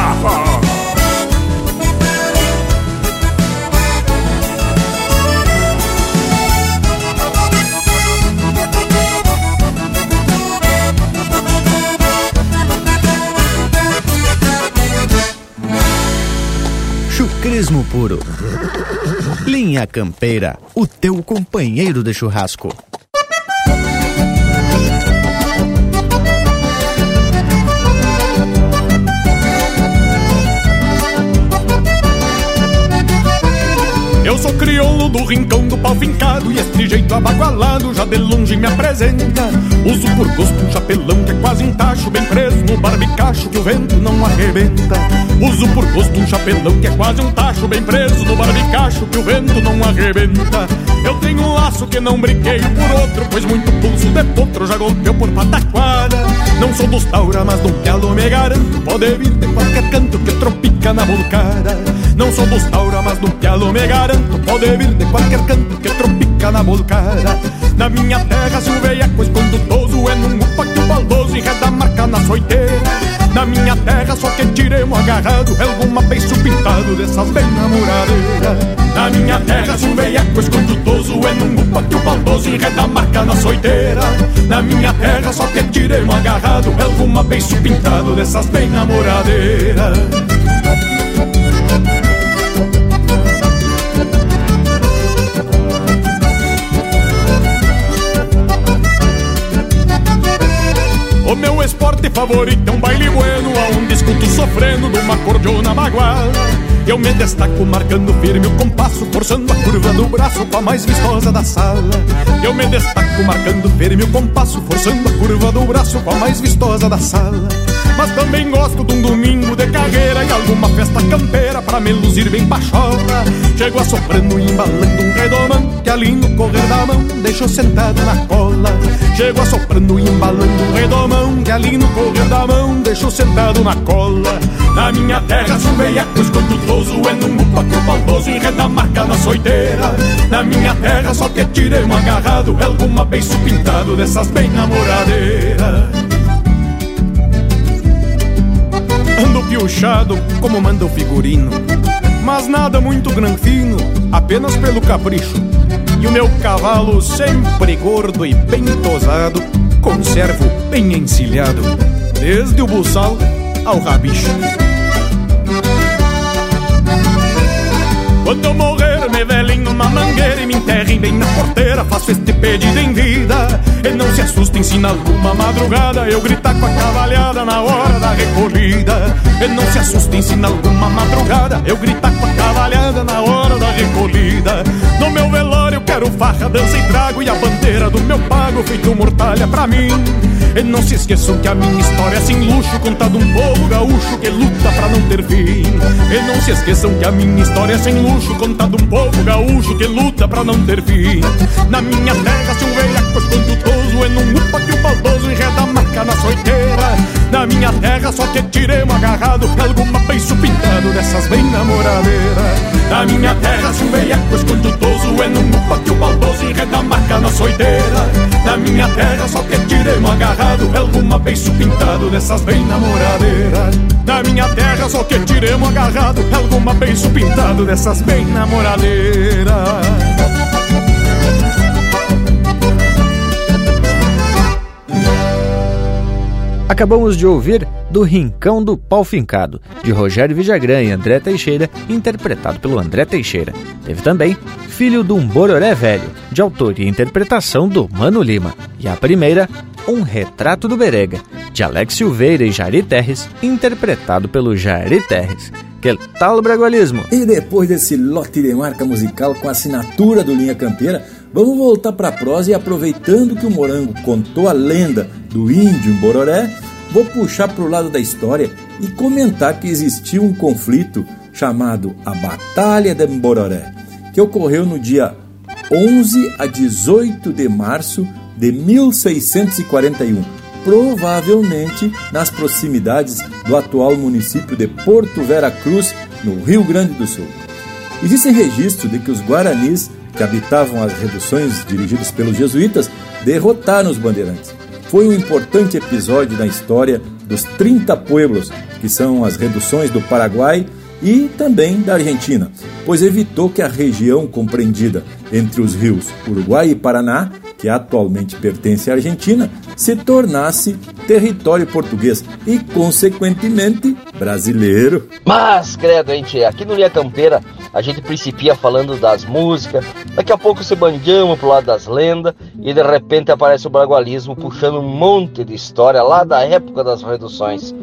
puro. Linha Campeira, o teu companheiro de churrasco. Eu sou crioulo do rincão do pau fincado E este jeito abagualado já de longe me apresenta Uso por gosto um chapelão que é quase um tacho Bem preso no barbicacho que o vento não arrebenta Uso por gosto um chapelão que é quase um tacho Bem preso no barbicacho que o vento não arrebenta. Eu tenho um laço que não brinquei por outro Pois muito pulso de potro já golpeou por pataquada. Não sou dos taura, mas do pialo me garanto Pode vir de qualquer canto que tropica na volcada Não sou dos taura, mas do pialo me garanto Pode vir de qualquer canto que tropica na volcada Na minha terra se o veieco escondutoso É num upa que o baldoso enreda a marca na soiteira Na minha terra só que tiremos agarrado alguma beiço pintado dessas bem namoradeiras Na minha terra se o veieco escondutoso É num upa que o baldoso enreda a marca na soiteira. Na minha terra só que tiremos agarrado alguma beiço pintado dessas bem namoradeiras favorito é um baile bueno Aonde escuto sofrendo de uma cordiona baguala Eu me destaco marcando firme o compasso Forçando a curva do braço com a mais vistosa da sala. Eu me destaco marcando firme o compasso Forçando a curva do braço com a mais vistosa da sala. Mas também gosto de um domingo de carreira E alguma festa campeira pra me luzir bem pachola Chego assoprando e embalando um redomão Que ali no correr da mão deixou sentado na cola. Chego assoprando e embalando um redomão Que ali no correr da mão deixou sentado na cola Na minha terra se um veiaco escondutoso É num upa que o baldoso enreda a marca na soiteira Na minha terra só que tirei um agarrado Alguma beiço pintado dessas bem namoradeiras. Ando piochado como manda o figurino Mas nada muito granfino, apenas pelo capricho. E o meu cavalo sempre gordo e bem tosado Conservo bem encilhado. Desde o buçal ao rabicho Quando eu morrer, me velem numa mangueira e me enterrem bem na porteira. Faço este pedido em vida. E não se assustem se na alguma madrugada eu gritar com a cavalhada na hora da recolhida. E não se assustem se na alguma madrugada eu gritar com a cavalhada na hora da recolhida. No meu velório quero farra, dança e trago e a bandeira do meu pago feito mortalha pra mim. E não se esqueçam que a minha história é sem luxo, contada um povo gaúcho que luta pra não ter fim. E não se esqueçam que a minha história é sem luxo, contada um povo gaúcho que luta pra não ter fim. Na minha terra, se um velhaco escondutoso, é num upa que o baldoso enreda a marca na soiteira. Na minha terra só que tiremos agarrado Alguma beiço pintado dessas bem namoradeiras Na minha terra se um veiaco escondutoso É num upa que o baldoso enreda a marca na soideira. Na minha terra só que tiremos agarrado Alguma beiço pintado dessas bem namoradeiras Na minha terra só que tiremos agarrado Alguma beiço pintado dessas bem namoradeiras Acabamos de ouvir do Rincão do Pau Fincado, de Rogério Vijagrã e André Teixeira, interpretado pelo André Teixeira. Teve também Filho de um Bororé Velho, de autoria e interpretação do Mano Lima. E a primeira, Um Retrato do Berega, de Alex Silveira e Jari Terres, interpretado pelo Jari Terres. Que tal bragualismo? E depois desse lote de marca musical com assinatura do Linha Campeira, vamos voltar para a prosa e aproveitando que o Morango contou a lenda do índio em Bororé, vou puxar para o lado da história e comentar que existiu um conflito chamado a Batalha de Bororé, que ocorreu no dia 11 a 18 de março de 1641, provavelmente nas proximidades do atual município de Porto Vera Cruz, no Rio Grande do Sul. Existem registros de que os guaranis, que habitavam as reduções dirigidas pelos jesuítas, derrotaram os bandeirantes. Foi um importante episódio na história dos 30 pueblos, que são as reduções do Paraguai e também da Argentina, pois evitou que a região compreendida entre os rios Uruguai e Paraná, que atualmente pertence à Argentina, se tornasse território português e, consequentemente, brasileiro. Mas, credo, gente, aqui no Linha Campeira a gente principia falando das músicas, daqui a pouco se bandiamos pro lado das lendas e de repente aparece o bragualismo puxando um monte de história lá da época das reduções.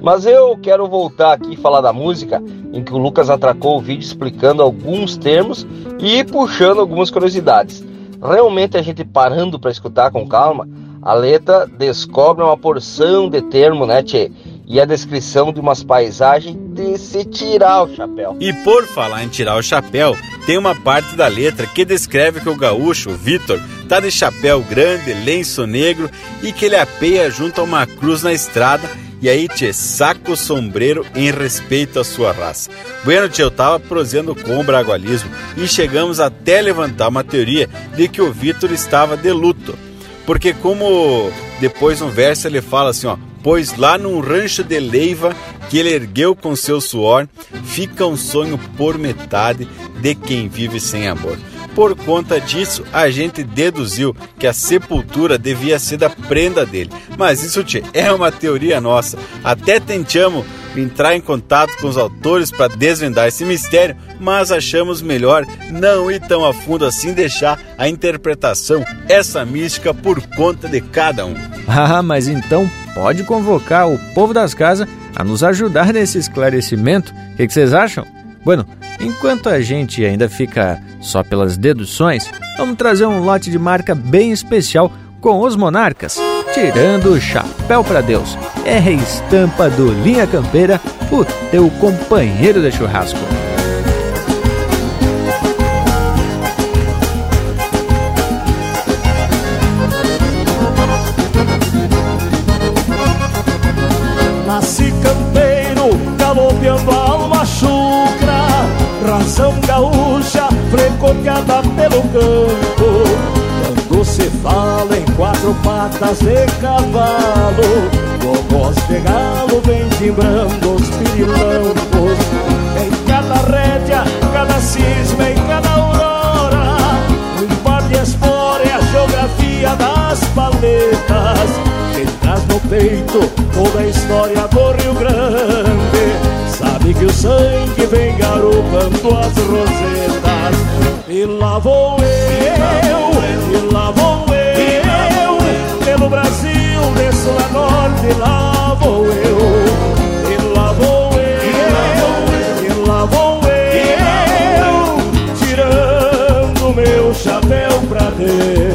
Mas eu quero voltar aqui e falar da música em que o Lucas atracou o vídeo explicando alguns termos e puxando algumas curiosidades. Realmente a gente parando para escutar com calma, a letra descobre uma porção de termo, né, tchê? E a descrição de umas paisagens de se tirar o chapéu. E por falar em tirar o chapéu, tem uma parte da letra que descreve que o gaúcho, Vitor, tá de chapéu grande, lenço negro e que ele apeia junto a uma cruz na estrada e aí, tchê, saca o sombreiro em respeito à sua raça. Bueno, tchê, eu tava prosendo com o bragualismo e chegamos até levantar uma teoria de que o Vitor estava de luto. Porque como depois no verso ele fala assim, ó, pois lá num rancho de leiva que ele ergueu com seu suor, fica um sonho por metade de quem vive sem amor. Por conta disso, a gente deduziu que a sepultura devia ser da prenda dele. Mas isso, tchê, é uma teoria nossa. Até tentamos entrar em contato com os autores para desvendar esse mistério, mas achamos melhor não ir tão a fundo assim, deixar a interpretação, essa mística, por conta de cada um. Ah, mas então pode convocar o povo das casas a nos ajudar nesse esclarecimento. O que, que vocês acham? Bueno, enquanto a gente ainda fica só pelas deduções, vamos trazer um lote de marca bem especial com os monarcas. Tirando o chapéu para Deus. É a estampa do Linha Campeira, o teu companheiro de churrasco. Nasci campeiro, galopeando a alma chucra Razão gaúcha, frecoteada quatro patas de cavalo Gogós de galo vem timbrando os pirilampos Em cada rédea, cada cisma, em cada aurora Um par de espora é a geografia das paletas que traz no peito toda a história do Rio Grande. Sabe que o sangue vem garopando as rosetas. E lá vou eu, e lá vou eu, pelo Brasil, de sul a norte, lá vou eu. E lá vou eu, e lá vou eu, tirando meu chapéu pra Deus.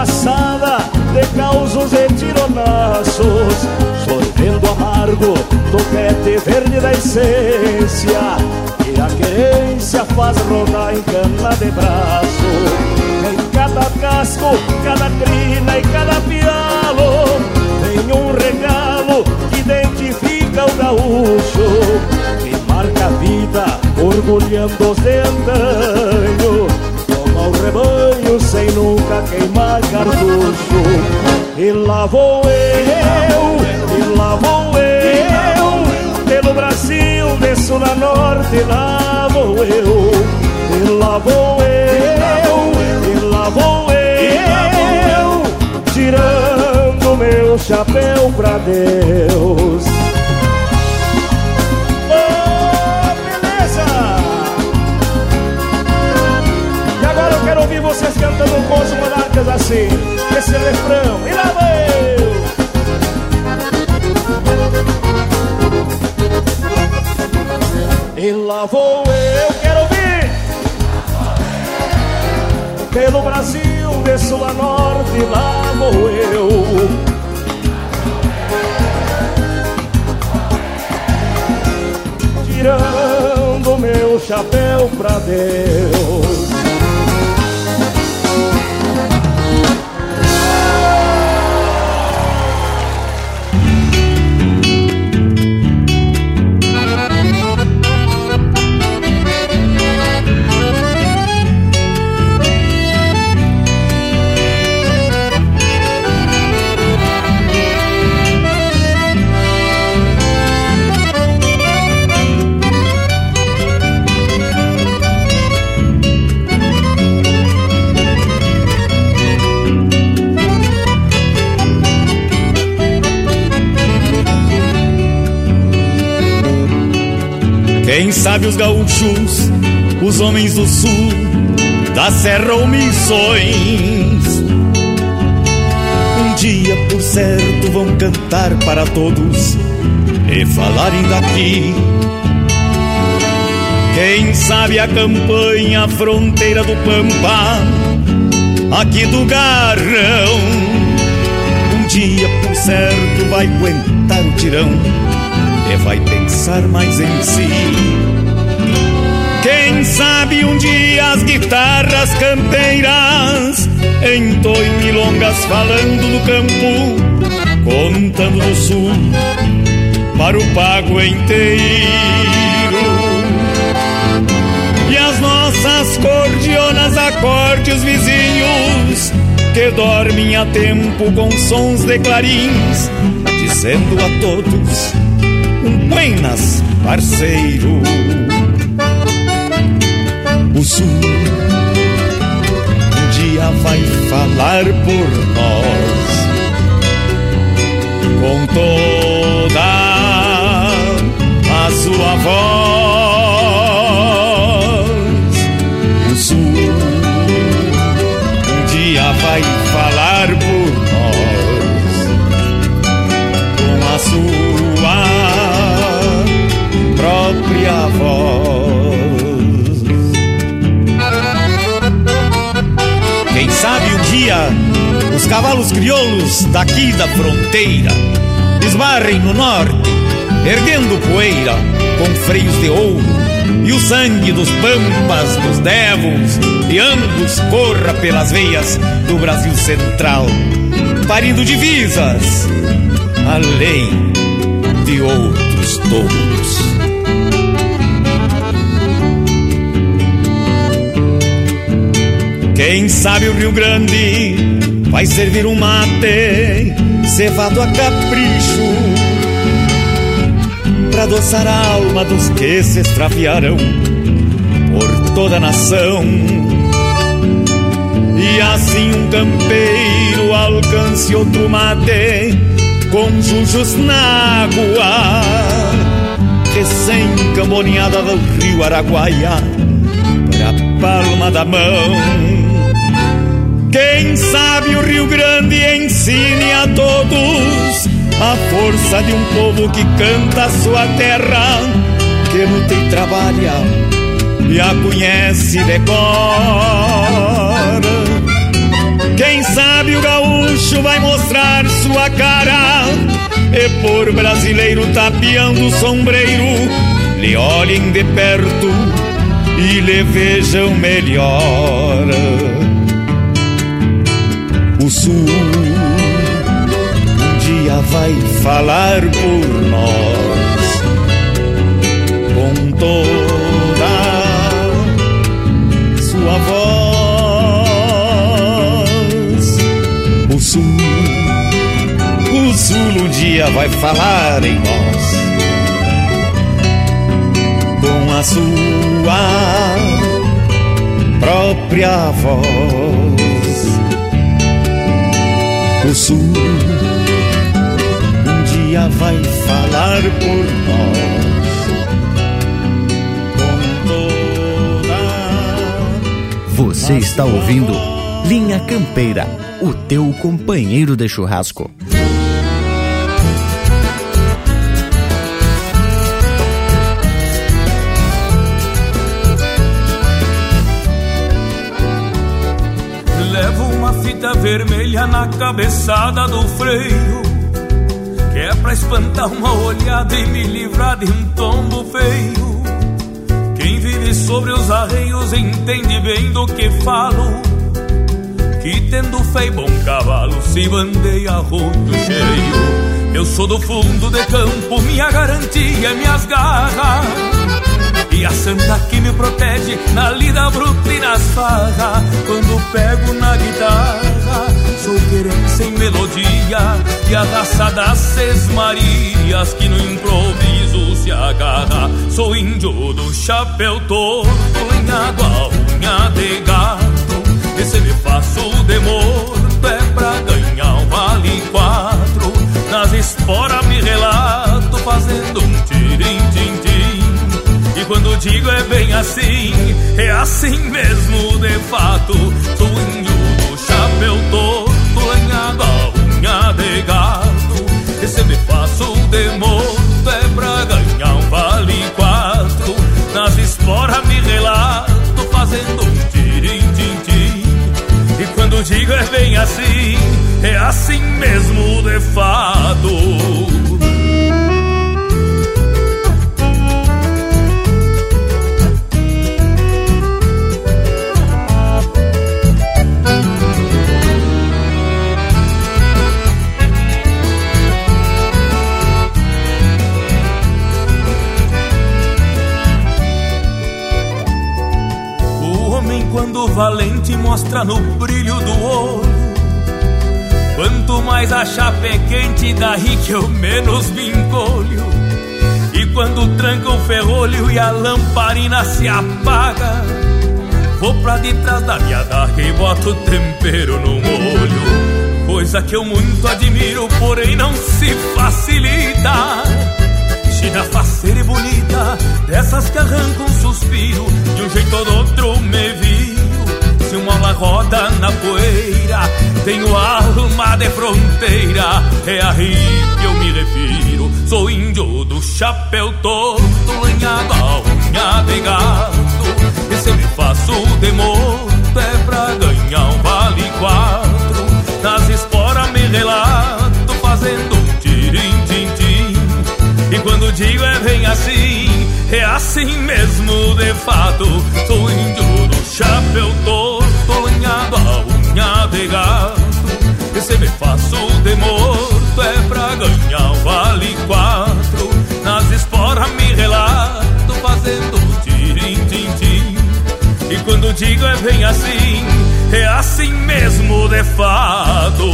Enfumaçada de causos e tironaços. Sorvendo amargo do pete verde da essência. E a querência faz rodar em cana de braço. Em cada casco, cada crina e cada pialo Tem um regalo que identifica o gaúcho. Marca a vida, orgulhando de andanho. Rebanho sem nunca queimar cartucho. E lá vou eu, e lá vou eu, pelo Brasil, desço na norte, lá vou eu, e lá vou eu, e lá vou eu, tirando meu chapéu pra Deus. Vocês cantando com os monarcas assim. Esse refrão, e lá vou E lá vou eu, quero ouvir. Pelo Brasil, de sul a norte, lá vou eu. Tirando meu chapéu pra Deus Quem sabe os gaúchos, os homens do sul, da serra ou missões. Um dia, por certo, vão cantar para todos e falarem daqui. Quem sabe a campanha, a fronteira do Pampa, aqui do Garrão. Um dia, por certo, vai aguentar o tirão e vai pensar mais em si. Quem sabe um dia as guitarras campeiras entoem milongas falando do campo, contando do sul para o pago inteiro. E as nossas cordionas acorde os vizinhos que dormem a tempo com sons de clarins, dizendo a todos Buenas, parceiro. O sul um dia vai falar por nós com toda a sua voz. O sul um dia vai própria voz. Quem sabe um dia os cavalos crioulos daqui da fronteira esbarrem no norte, erguendo poeira com freios de ouro. E o sangue dos pampas, dos devos e ambos corra pelas veias do Brasil Central, parindo divisas além de outros touros. Quem sabe o Rio Grande vai servir um mate cevado a capricho para adoçar a alma dos que se extraviaram por toda a nação. E assim um campeiro alcance outro mate com jujos na água, recém-camboneada do rio Araguaia, pra palma da mão. Quem sabe o Rio Grande ensine a todos a força de um povo que canta a sua terra, que luta e trabalha e a conhece de cor. Quem sabe o gaúcho vai mostrar sua cara e por brasileiro tapeando o sombreiro lhe olhem de perto e lhe vejam melhor. Sul um dia vai falar por nós com toda sua voz. O sul, o sul um dia vai falar em nós com a sua própria voz. O sul um dia vai falar por nós. Você está ouvindo Linha Campeira, o teu companheiro de churrasco. Fita vermelha na cabeçada do freio Que é pra espantar uma olhada e me livrar de um tombo feio. Quem vive sobre os arreios entende bem do que falo Que tendo fé e bom cavalo se bandeia rodo cheio. Eu sou do fundo de campo, minha garantia, minhas garras a santa que me protege na lida bruta e nas farras Quando pego na guitarra Sou querência em melodia. E a raça das seis marias Que no improviso se agarra. Sou índio do chapéu torto Lenhado a unha de gato. E se me faço de morto É pra ganhar um vale quatro. Nas esporas me relato Fazendo um quando digo é bem assim, é assim mesmo de fato. Índio do chapéu torto, lanhado a unha de gato. E se me faço de morto é pra ganhar um vale quatro. Nas esporas me relato, fazendo um tirim-tim-tim. E quando digo é bem assim, é assim mesmo de fato. Valente mostra no brilho do olho. Quanto mais a chapa é quente, daí que eu menos me encolho. E quando tranca o ferrolho e a lamparina se apaga, vou pra detrás da minha daga e boto tempero no molho. Coisa que eu muito admiro, porém não se facilita. China faceira e bonita, dessas que arrancam um suspiro, de um jeito ou do outro me viro. Aula roda na poeira, tenho alma de fronteira, é aí que eu me refiro. Sou índio do chapéu torto, lanhado a unha de gato. E se me faço de morto, é pra ganhar um vale quatro. Nas esporas me relato, fazendo um tirim-tim-tim. E quando digo é bem assim, é assim mesmo de fato. Sou índio do chapéu torto, lanhado a unha de gato. E se me faço de morto é pra ganhar um vale quatro. Nas esporas me relato, fazendo tirim-tim-tim. E quando digo é bem assim, é assim mesmo de fato.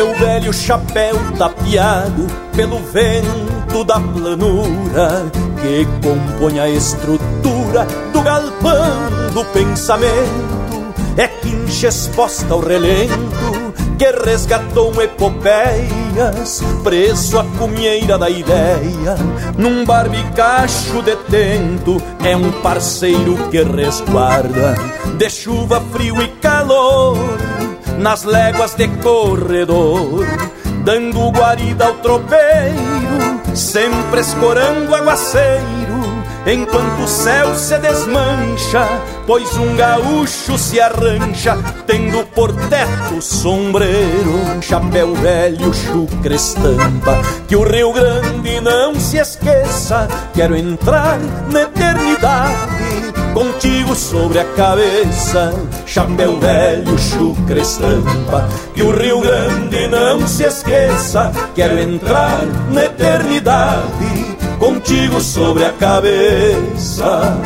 Meu velho chapéu tapeado pelo vento da planura que compõe a estrutura do galpão do pensamento. É quincha exposta ao relento que resgatou epopeias preso à cumieira da ideia. Num barbicacho detento é um parceiro que resguarda de chuva, frio e calor nas léguas de corredor dando guarida ao tropeiro sempre escorando aguaceiro enquanto o céu se desmancha, pois um gaúcho se arrancha, tendo por teto sombreiro, chapéu velho, chucre estampa, que o Rio Grande não se esqueça, quero entrar na eternidade, contigo sobre a cabeça, chapéu velho, chucre estampa, que o Rio Grande não se esqueça, quero entrar na eternidade, contigo sobre a cabeça.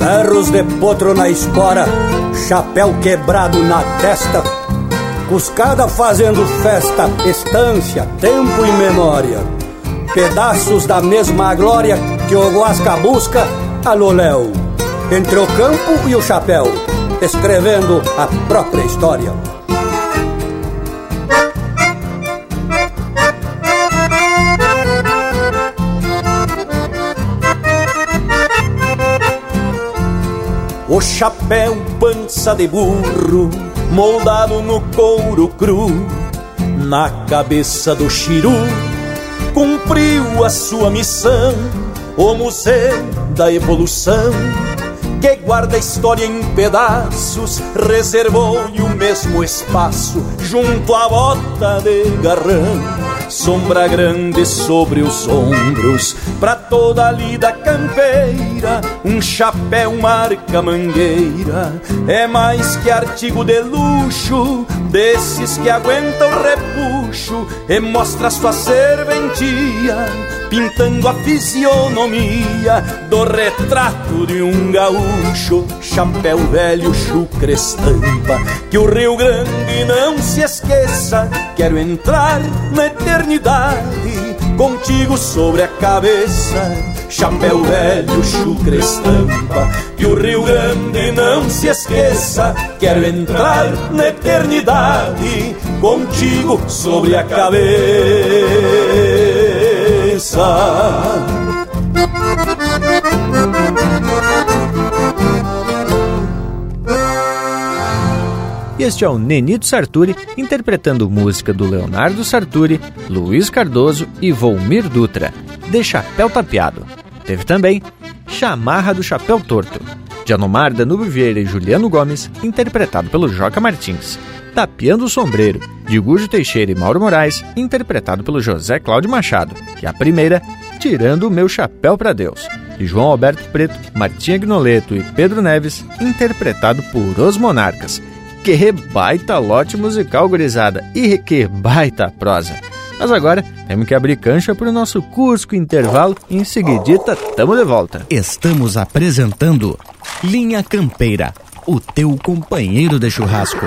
Berros de potro na espora, chapéu quebrado na testa, cuscada fazendo festa, estância, tempo e memória. Pedaços da mesma glória que o Guasca busca a Loléu, entre o campo e o chapéu, escrevendo a própria história. O chapéu pança de burro, moldado no couro cru, na cabeça do chiru, cumpriu a sua missão, o museu da evolução, que guarda a história em pedaços, reservou-lhe o mesmo espaço, junto à bota de garrão sombra grande sobre os ombros, pra toda a lida campeira, um chapéu marca mangueira, é mais que artigo de luxo, desses que aguentam o repuxo, e mostra sua serventia, pintando a fisionomia do retrato de um gaúcho, chapéu velho, chucre estampa, que o Rio Grande não se esqueça, quero entrar na eternidade contigo sobre a cabeça. Chapéu velho, chucre estampa, que o Rio Grande não se esqueça. Quero entrar na eternidade contigo sobre a cabeça. Este é o Nenito Sarturi interpretando música do Leonardo Sarturi, Luiz Cardoso e Volmir Dutra, de Chapéu Tapeado. Teve também Chamarra do Chapéu Torto, de Anomar Danube Vieira e Juliano Gomes, interpretado pelo Joca Martins. Tapeando o Sombreiro, de Gujo Teixeira e Mauro Moraes, interpretado pelo José Cláudio Machado. E a primeira, Tirando o Meu Chapéu para Deus, de João Alberto Preto, Martinha Gnoleto e Pedro Neves, interpretado por Os Monarcas que baita lote musical, gurizada, e que baita prosa. Mas agora temos que abrir cancha para o nosso Cusco Intervalo e em seguidita tamo de volta. Estamos apresentando Linha Campeira, o teu companheiro de churrasco.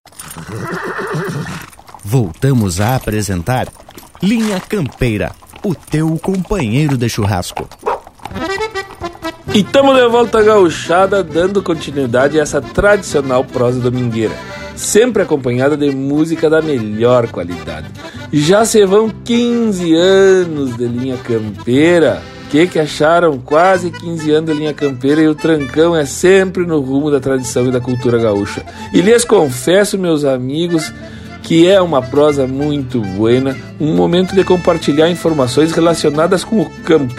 Voltamos a apresentar Linha Campeira, o teu companheiro de churrasco. E estamos de volta gauchada, dando continuidade a essa tradicional prosa domingueira, sempre acompanhada de música da melhor qualidade. Já se vão 15 anos de linha campeira. Que, que acharam? Quase 15 anos de linha campeira e o trancão é sempre no rumo da tradição e da cultura gaúcha. E lhes confesso, meus amigos, que é uma prosa muito buena, um momento de compartilhar informações relacionadas com o campo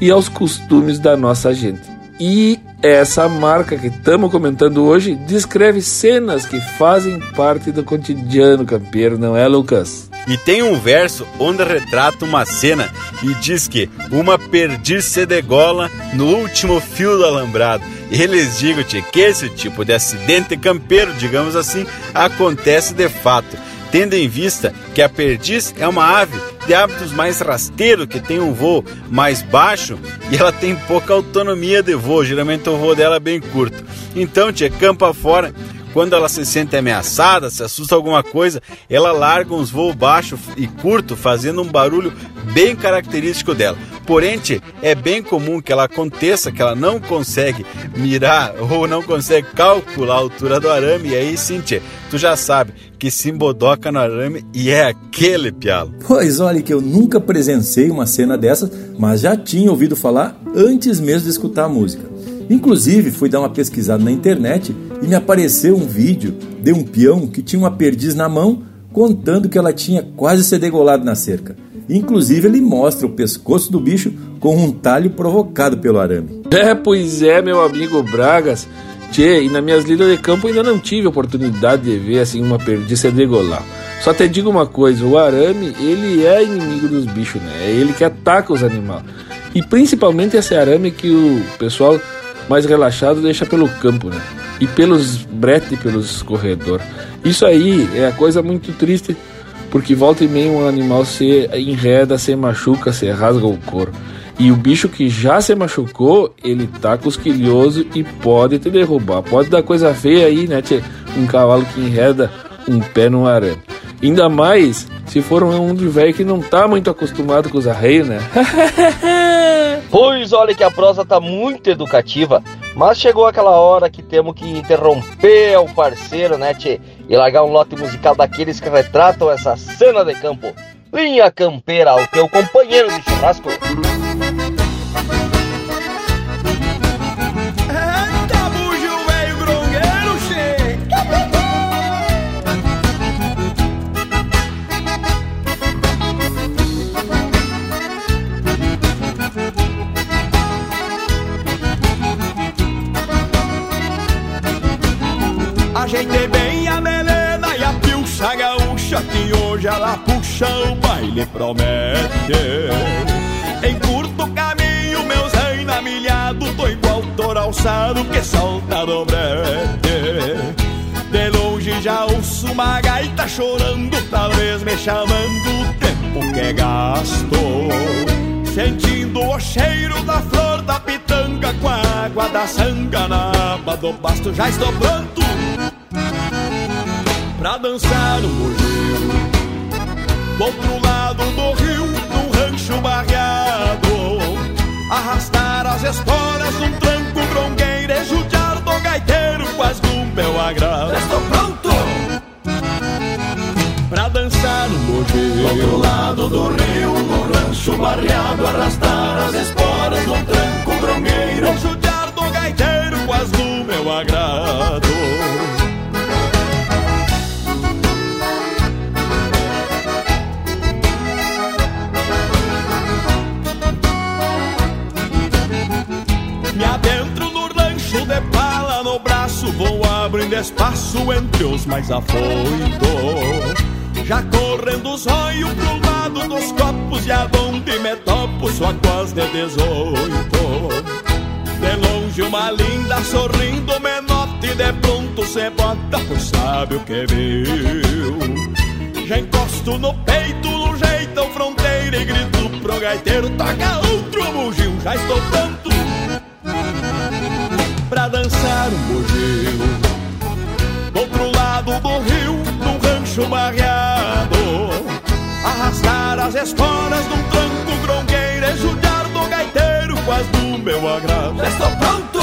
e aos costumes da nossa gente. E essa marca que estamos comentando hoje descreve cenas que fazem parte do cotidiano campeiro, não é, Lucas? E tem um verso onde retrata uma cena e diz que uma perdiz se degola no último fio do alambrado. Eles digam que esse tipo de acidente campeiro, digamos assim, acontece de fato, tendo em vista que a perdiz é uma ave de hábitos mais rasteiros, que tem um voo mais baixo e ela tem pouca autonomia de voo, geralmente o voo dela é bem curto. Então, tia, campa fora, quando ela se sente ameaçada, se assusta alguma coisa, ela larga uns voos baixos e curto, fazendo um barulho bem característico dela. Porém, é bem comum que ela aconteça que ela não consegue mirar ou não consegue calcular a altura do arame, e aí sim, tu já sabe que se embodoca no arame e é aquele pialo. Pois olha que eu nunca presenciei uma cena dessas, mas já tinha ouvido falar antes mesmo de escutar a música. Inclusive, fui dar uma pesquisada na internet e me apareceu um vídeo de um peão que tinha uma perdiz na mão contando que ela tinha quase se degolado na cerca. Inclusive, ele mostra o pescoço do bicho com um talho provocado pelo arame. É, pois é, meu amigo Bragas. Tchê, e nas minhas lidas de campo ainda não tive oportunidade de ver assim uma perdiz se degolar. Só te digo uma coisa, o arame, ele é inimigo dos bichos, né? É ele que ataca os animais. E principalmente esse arame que o pessoal mais relaxado deixa pelo campo, né? E pelos bretes, pelos corredores. Isso aí é a coisa muito triste, porque volta e meia um animal se enreda, se machuca, se rasga o couro. E o bicho que já se machucou, ele tá cosquilhoso e pode te derrubar. Pode dar coisa feia aí, né, tchê? Um cavalo que enreda um pé no arame. Ainda mais se for um de velho que não tá muito acostumado com os arreios, né? pois olha que a prosa tá muito educativa, mas chegou aquela hora que temos que interromper o parceiro, né, tchê? E largar um lote musical daqueles que retratam essa cena de campo. Linha Campeira, o teu companheiro de churrasco. Puxa o baile promete Em curto caminho meus enamilhados Tô igual touro alçado que solta do brete. De longe já ouço uma gaita chorando Talvez me chamando o tempo que gasto. Sentindo o cheiro da flor da pitanga Com a água da sanga na aba do pasto Já estou pronto pra dançar o bugio. Do outro lado do rio, num rancho barreado, arrastar as esporas num tranco grongueiro e judiar do gaiteiro quase do meu agrado. Estou pronto pra dançar o bugio. Do outro lado do rio, num rancho barreado, arrastar as esporas num tranco grongueiro e judiar do gaiteiro quase do meu agrado. De pala no braço Vou abrindo espaço entre os mais afoitos. Já correndo os olhos pro lado dos copos E aonde me topo só quase de dezoito. De longe uma linda sorrindo menote De pronto cê bota por sabe o que viu. Já encosto no peito no jeitão fronteira E grito pro gaiteiro Toca outro bugio, já estou pronto pra dançar um bugio. Do outro lado do rio, num rancho barreado, arrastar as esporas num tranco grongueiro e judiar do gaiteiro quase do meu agrado. Estou pronto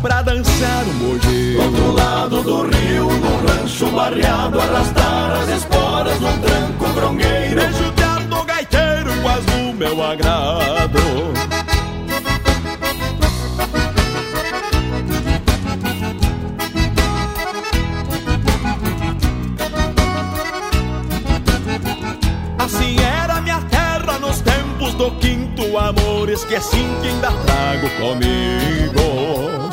pra dançar um bugio. Do outro lado do rio, num rancho barreado, arrastar as esporas num tranco grongueiro e judiar do gaiteiro quase do meu agrado. Do quinto amor Esqueci que ainda trago comigo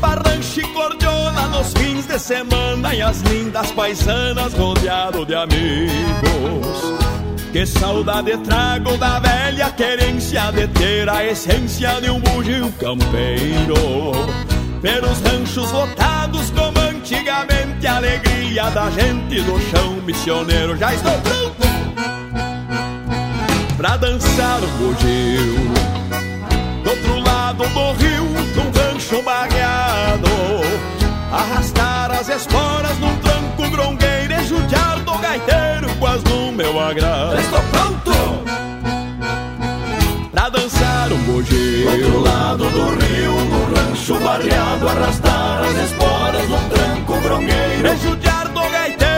Barranche cordiona nos fins de semana e as lindas paisanas rodeado de amigos. Que saudade trago da velha querência de ter a essência de um bugio campeiro. Pelos ranchos lotados como antigamente a alegria da gente do chão missioneiro. Já estou pronto pra dançar o bugio. Do outro lado do rio, num rancho barreado, arrastar as esporas num tranco grongueiro e judiar do gaiteiro quase no meu agrado. Estou pronto pra dançar um bugio. Do outro lado do rio, num rancho barreado, arrastar as esporas num tranco grongueiro e judiar do gaiteiro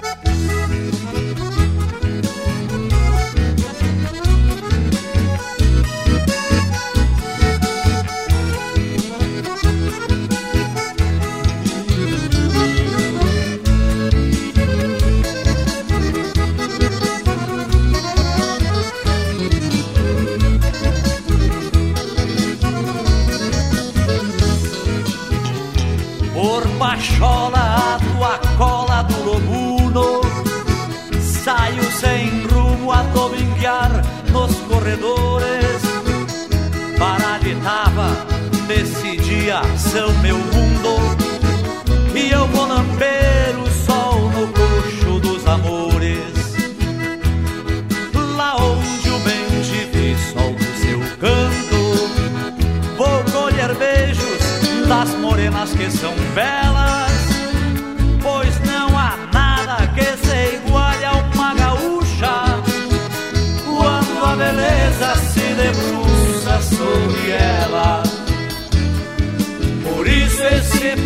São meu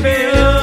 esse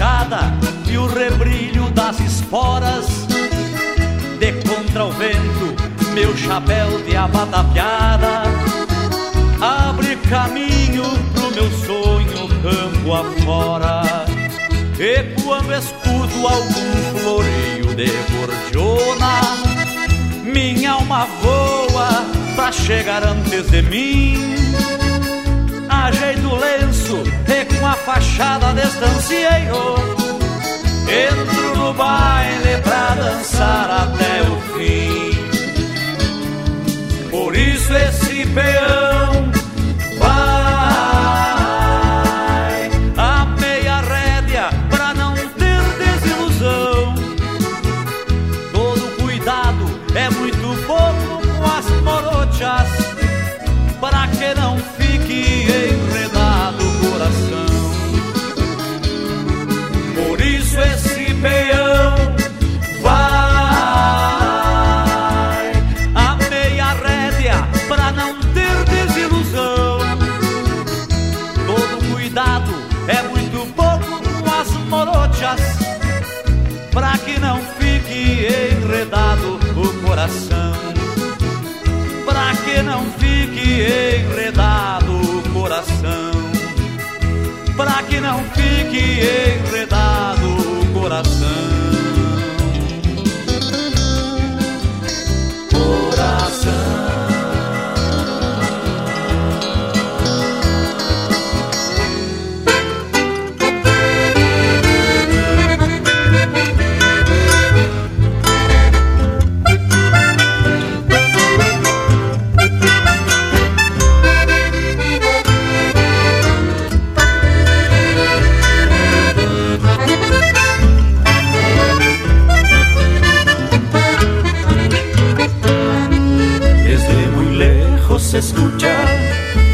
engraxada e o rebrilho das esporas. De contra o vento, meu chapéu de abata piada abre caminho pro meu sonho campo afora. E quando escuto algum floreio de gordiona, minha alma voa pra chegar antes de mim ajeito o lenço e com a fachada distancieiro Entro no baile pra dançar até o fim. Por isso esse peão coração pra que não fique enredado o coração, pra que não fique enredado o coração. Escucha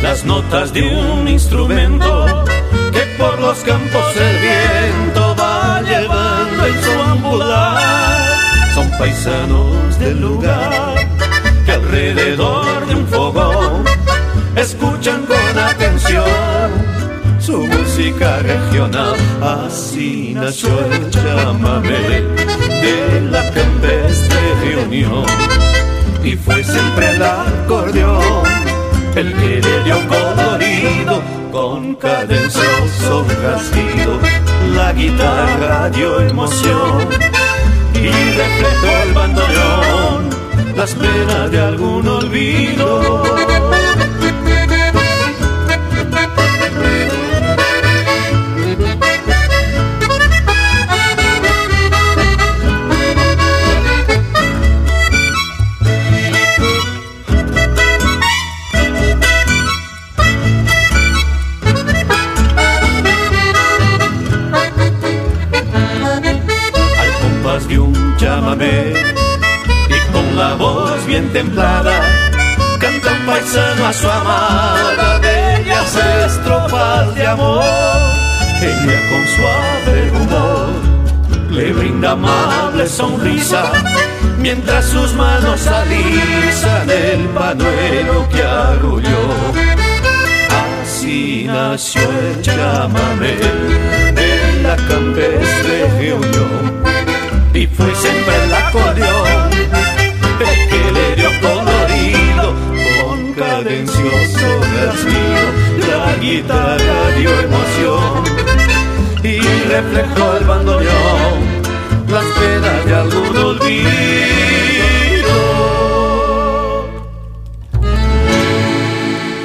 las notas de un instrumento que por los campos el viento va llevando en su ambular. Son paisanos del lugar que alrededor de un fogón escuchan con atención su música regional. Así nació el chamamé de la campestre reunión. Y fue siempre el acordeón el que le dio colorido con cadencioso rasguido. La guitarra dio emoción y reflejó el bandoneón las penas de algún olvido. Amable sonrisa mientras sus manos alisan el panuelo que arrulló. Así nació el chamamé de la campestre reunión y fue siempre el acordeón el que le dio colorido con cadencioso rasguido la guitarra dio emoción y reflejó el bandoneón de algún olvido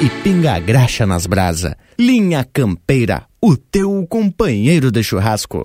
e pinga a graxa nas brasa. Linha Campeira, o teu companheiro de churrasco.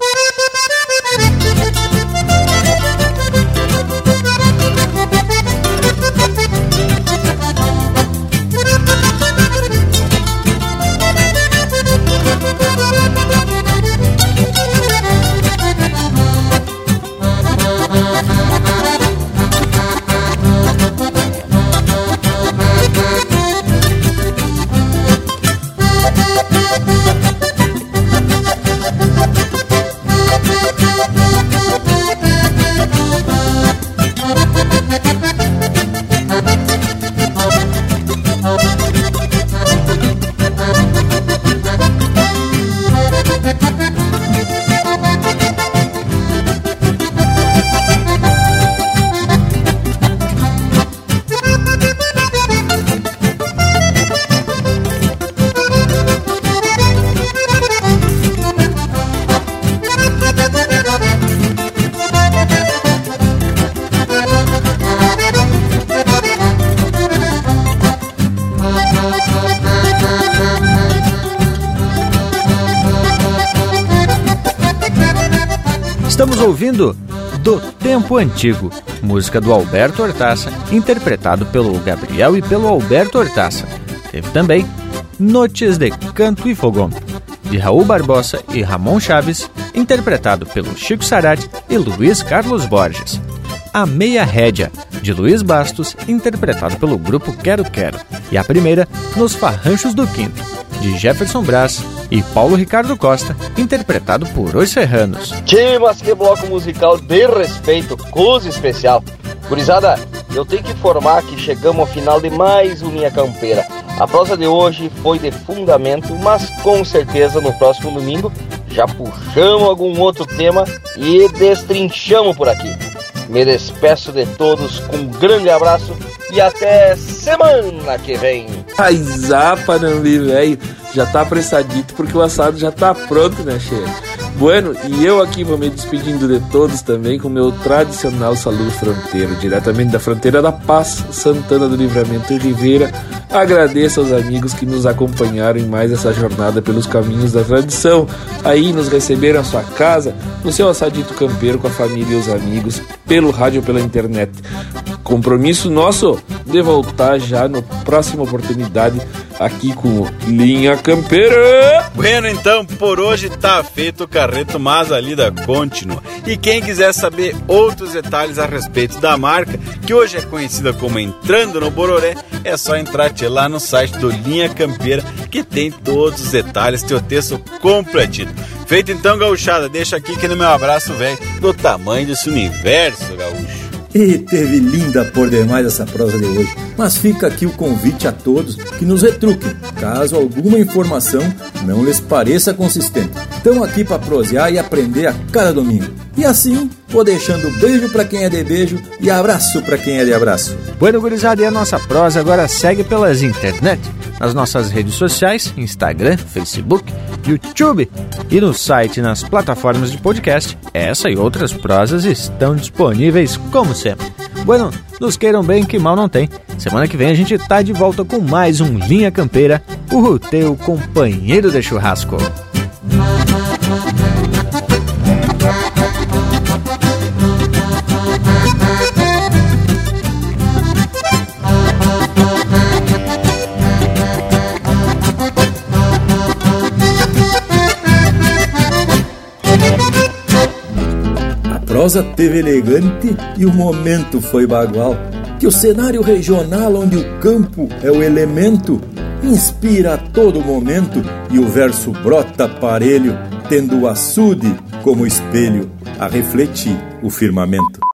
Ouvindo Do Tempo Antigo, música do Alberto Hortaça, interpretado pelo Gabriel e pelo Alberto Hortaça. Teve também Notes de Canto e Fogão, de Raul Barbosa e Ramon Chaves, interpretado pelo Chico Sarati e Luiz Carlos Borges. A Meia Rédia, de Luiz Bastos, interpretado pelo grupo Quero Quero. E a primeira, Nos Farranchos do Quinto, de Jefferson Brás e Paulo Ricardo Costa, interpretado por Os Serranos. Tchê, mas que bloco musical de respeito, coisa especial. Gurizada, eu tenho que informar que chegamos ao final de mais uma Linha Campeira. A prosa de hoje foi de fundamento, mas com certeza no próximo domingo já puxamos algum outro tema e destrinchamos por aqui. Me despeço de todos com um grande abraço e até semana que vem. Ai, zapa, Nambi, velho já tá apressadito porque o assado já tá pronto, né, cheia? Bueno, e eu aqui vou me despedindo de todos também com meu tradicional saludo fronteiro, diretamente da fronteira da Paz, Santana do Livramento e Ribeira. Agradeço aos amigos que nos acompanharam em mais essa jornada pelos caminhos da tradição. Aí nos receberam a sua casa, no seu assadito campeiro com a família e os amigos, pelo rádio pela internet. Compromisso nosso de voltar já na próxima oportunidade aqui com Linha Campeira. Bueno, então por hoje tá feito o carreto mas a lida contínua. E quem quiser saber outros detalhes a respeito da marca, que hoje é conhecida como Entrando no Bororé, é só entrar lá no site do Linha Campeira que tem todos os detalhes, teu texto completito. Feito então, gauchada, deixa aqui que no meu abraço, velho, do tamanho desse universo, gaúcho. E teve linda por demais essa prosa de hoje. Mas fica aqui o convite a todos que nos retruquem, caso alguma informação não lhes pareça consistente. Estão aqui para prosear e aprender a cada domingo. E assim, vou deixando beijo para quem é de beijo e abraço para quem é de abraço. Bueno, gurizada, e a nossa prosa agora segue pelas internet, nas nossas redes sociais, Instagram, Facebook, YouTube e no site nas plataformas de podcast. Essa e outras prosas estão disponíveis como sempre. Bueno, nos queiram bem que mal não tem. Semana que vem a gente tá de volta com mais um Linha Campeira, o teu companheiro de churrasco. Prosa teve elegante e o momento foi bagual. Que o cenário regional onde o campo é o elemento inspira a todo momento e o verso brota parelho, tendo o açude como espelho a refletir o firmamento.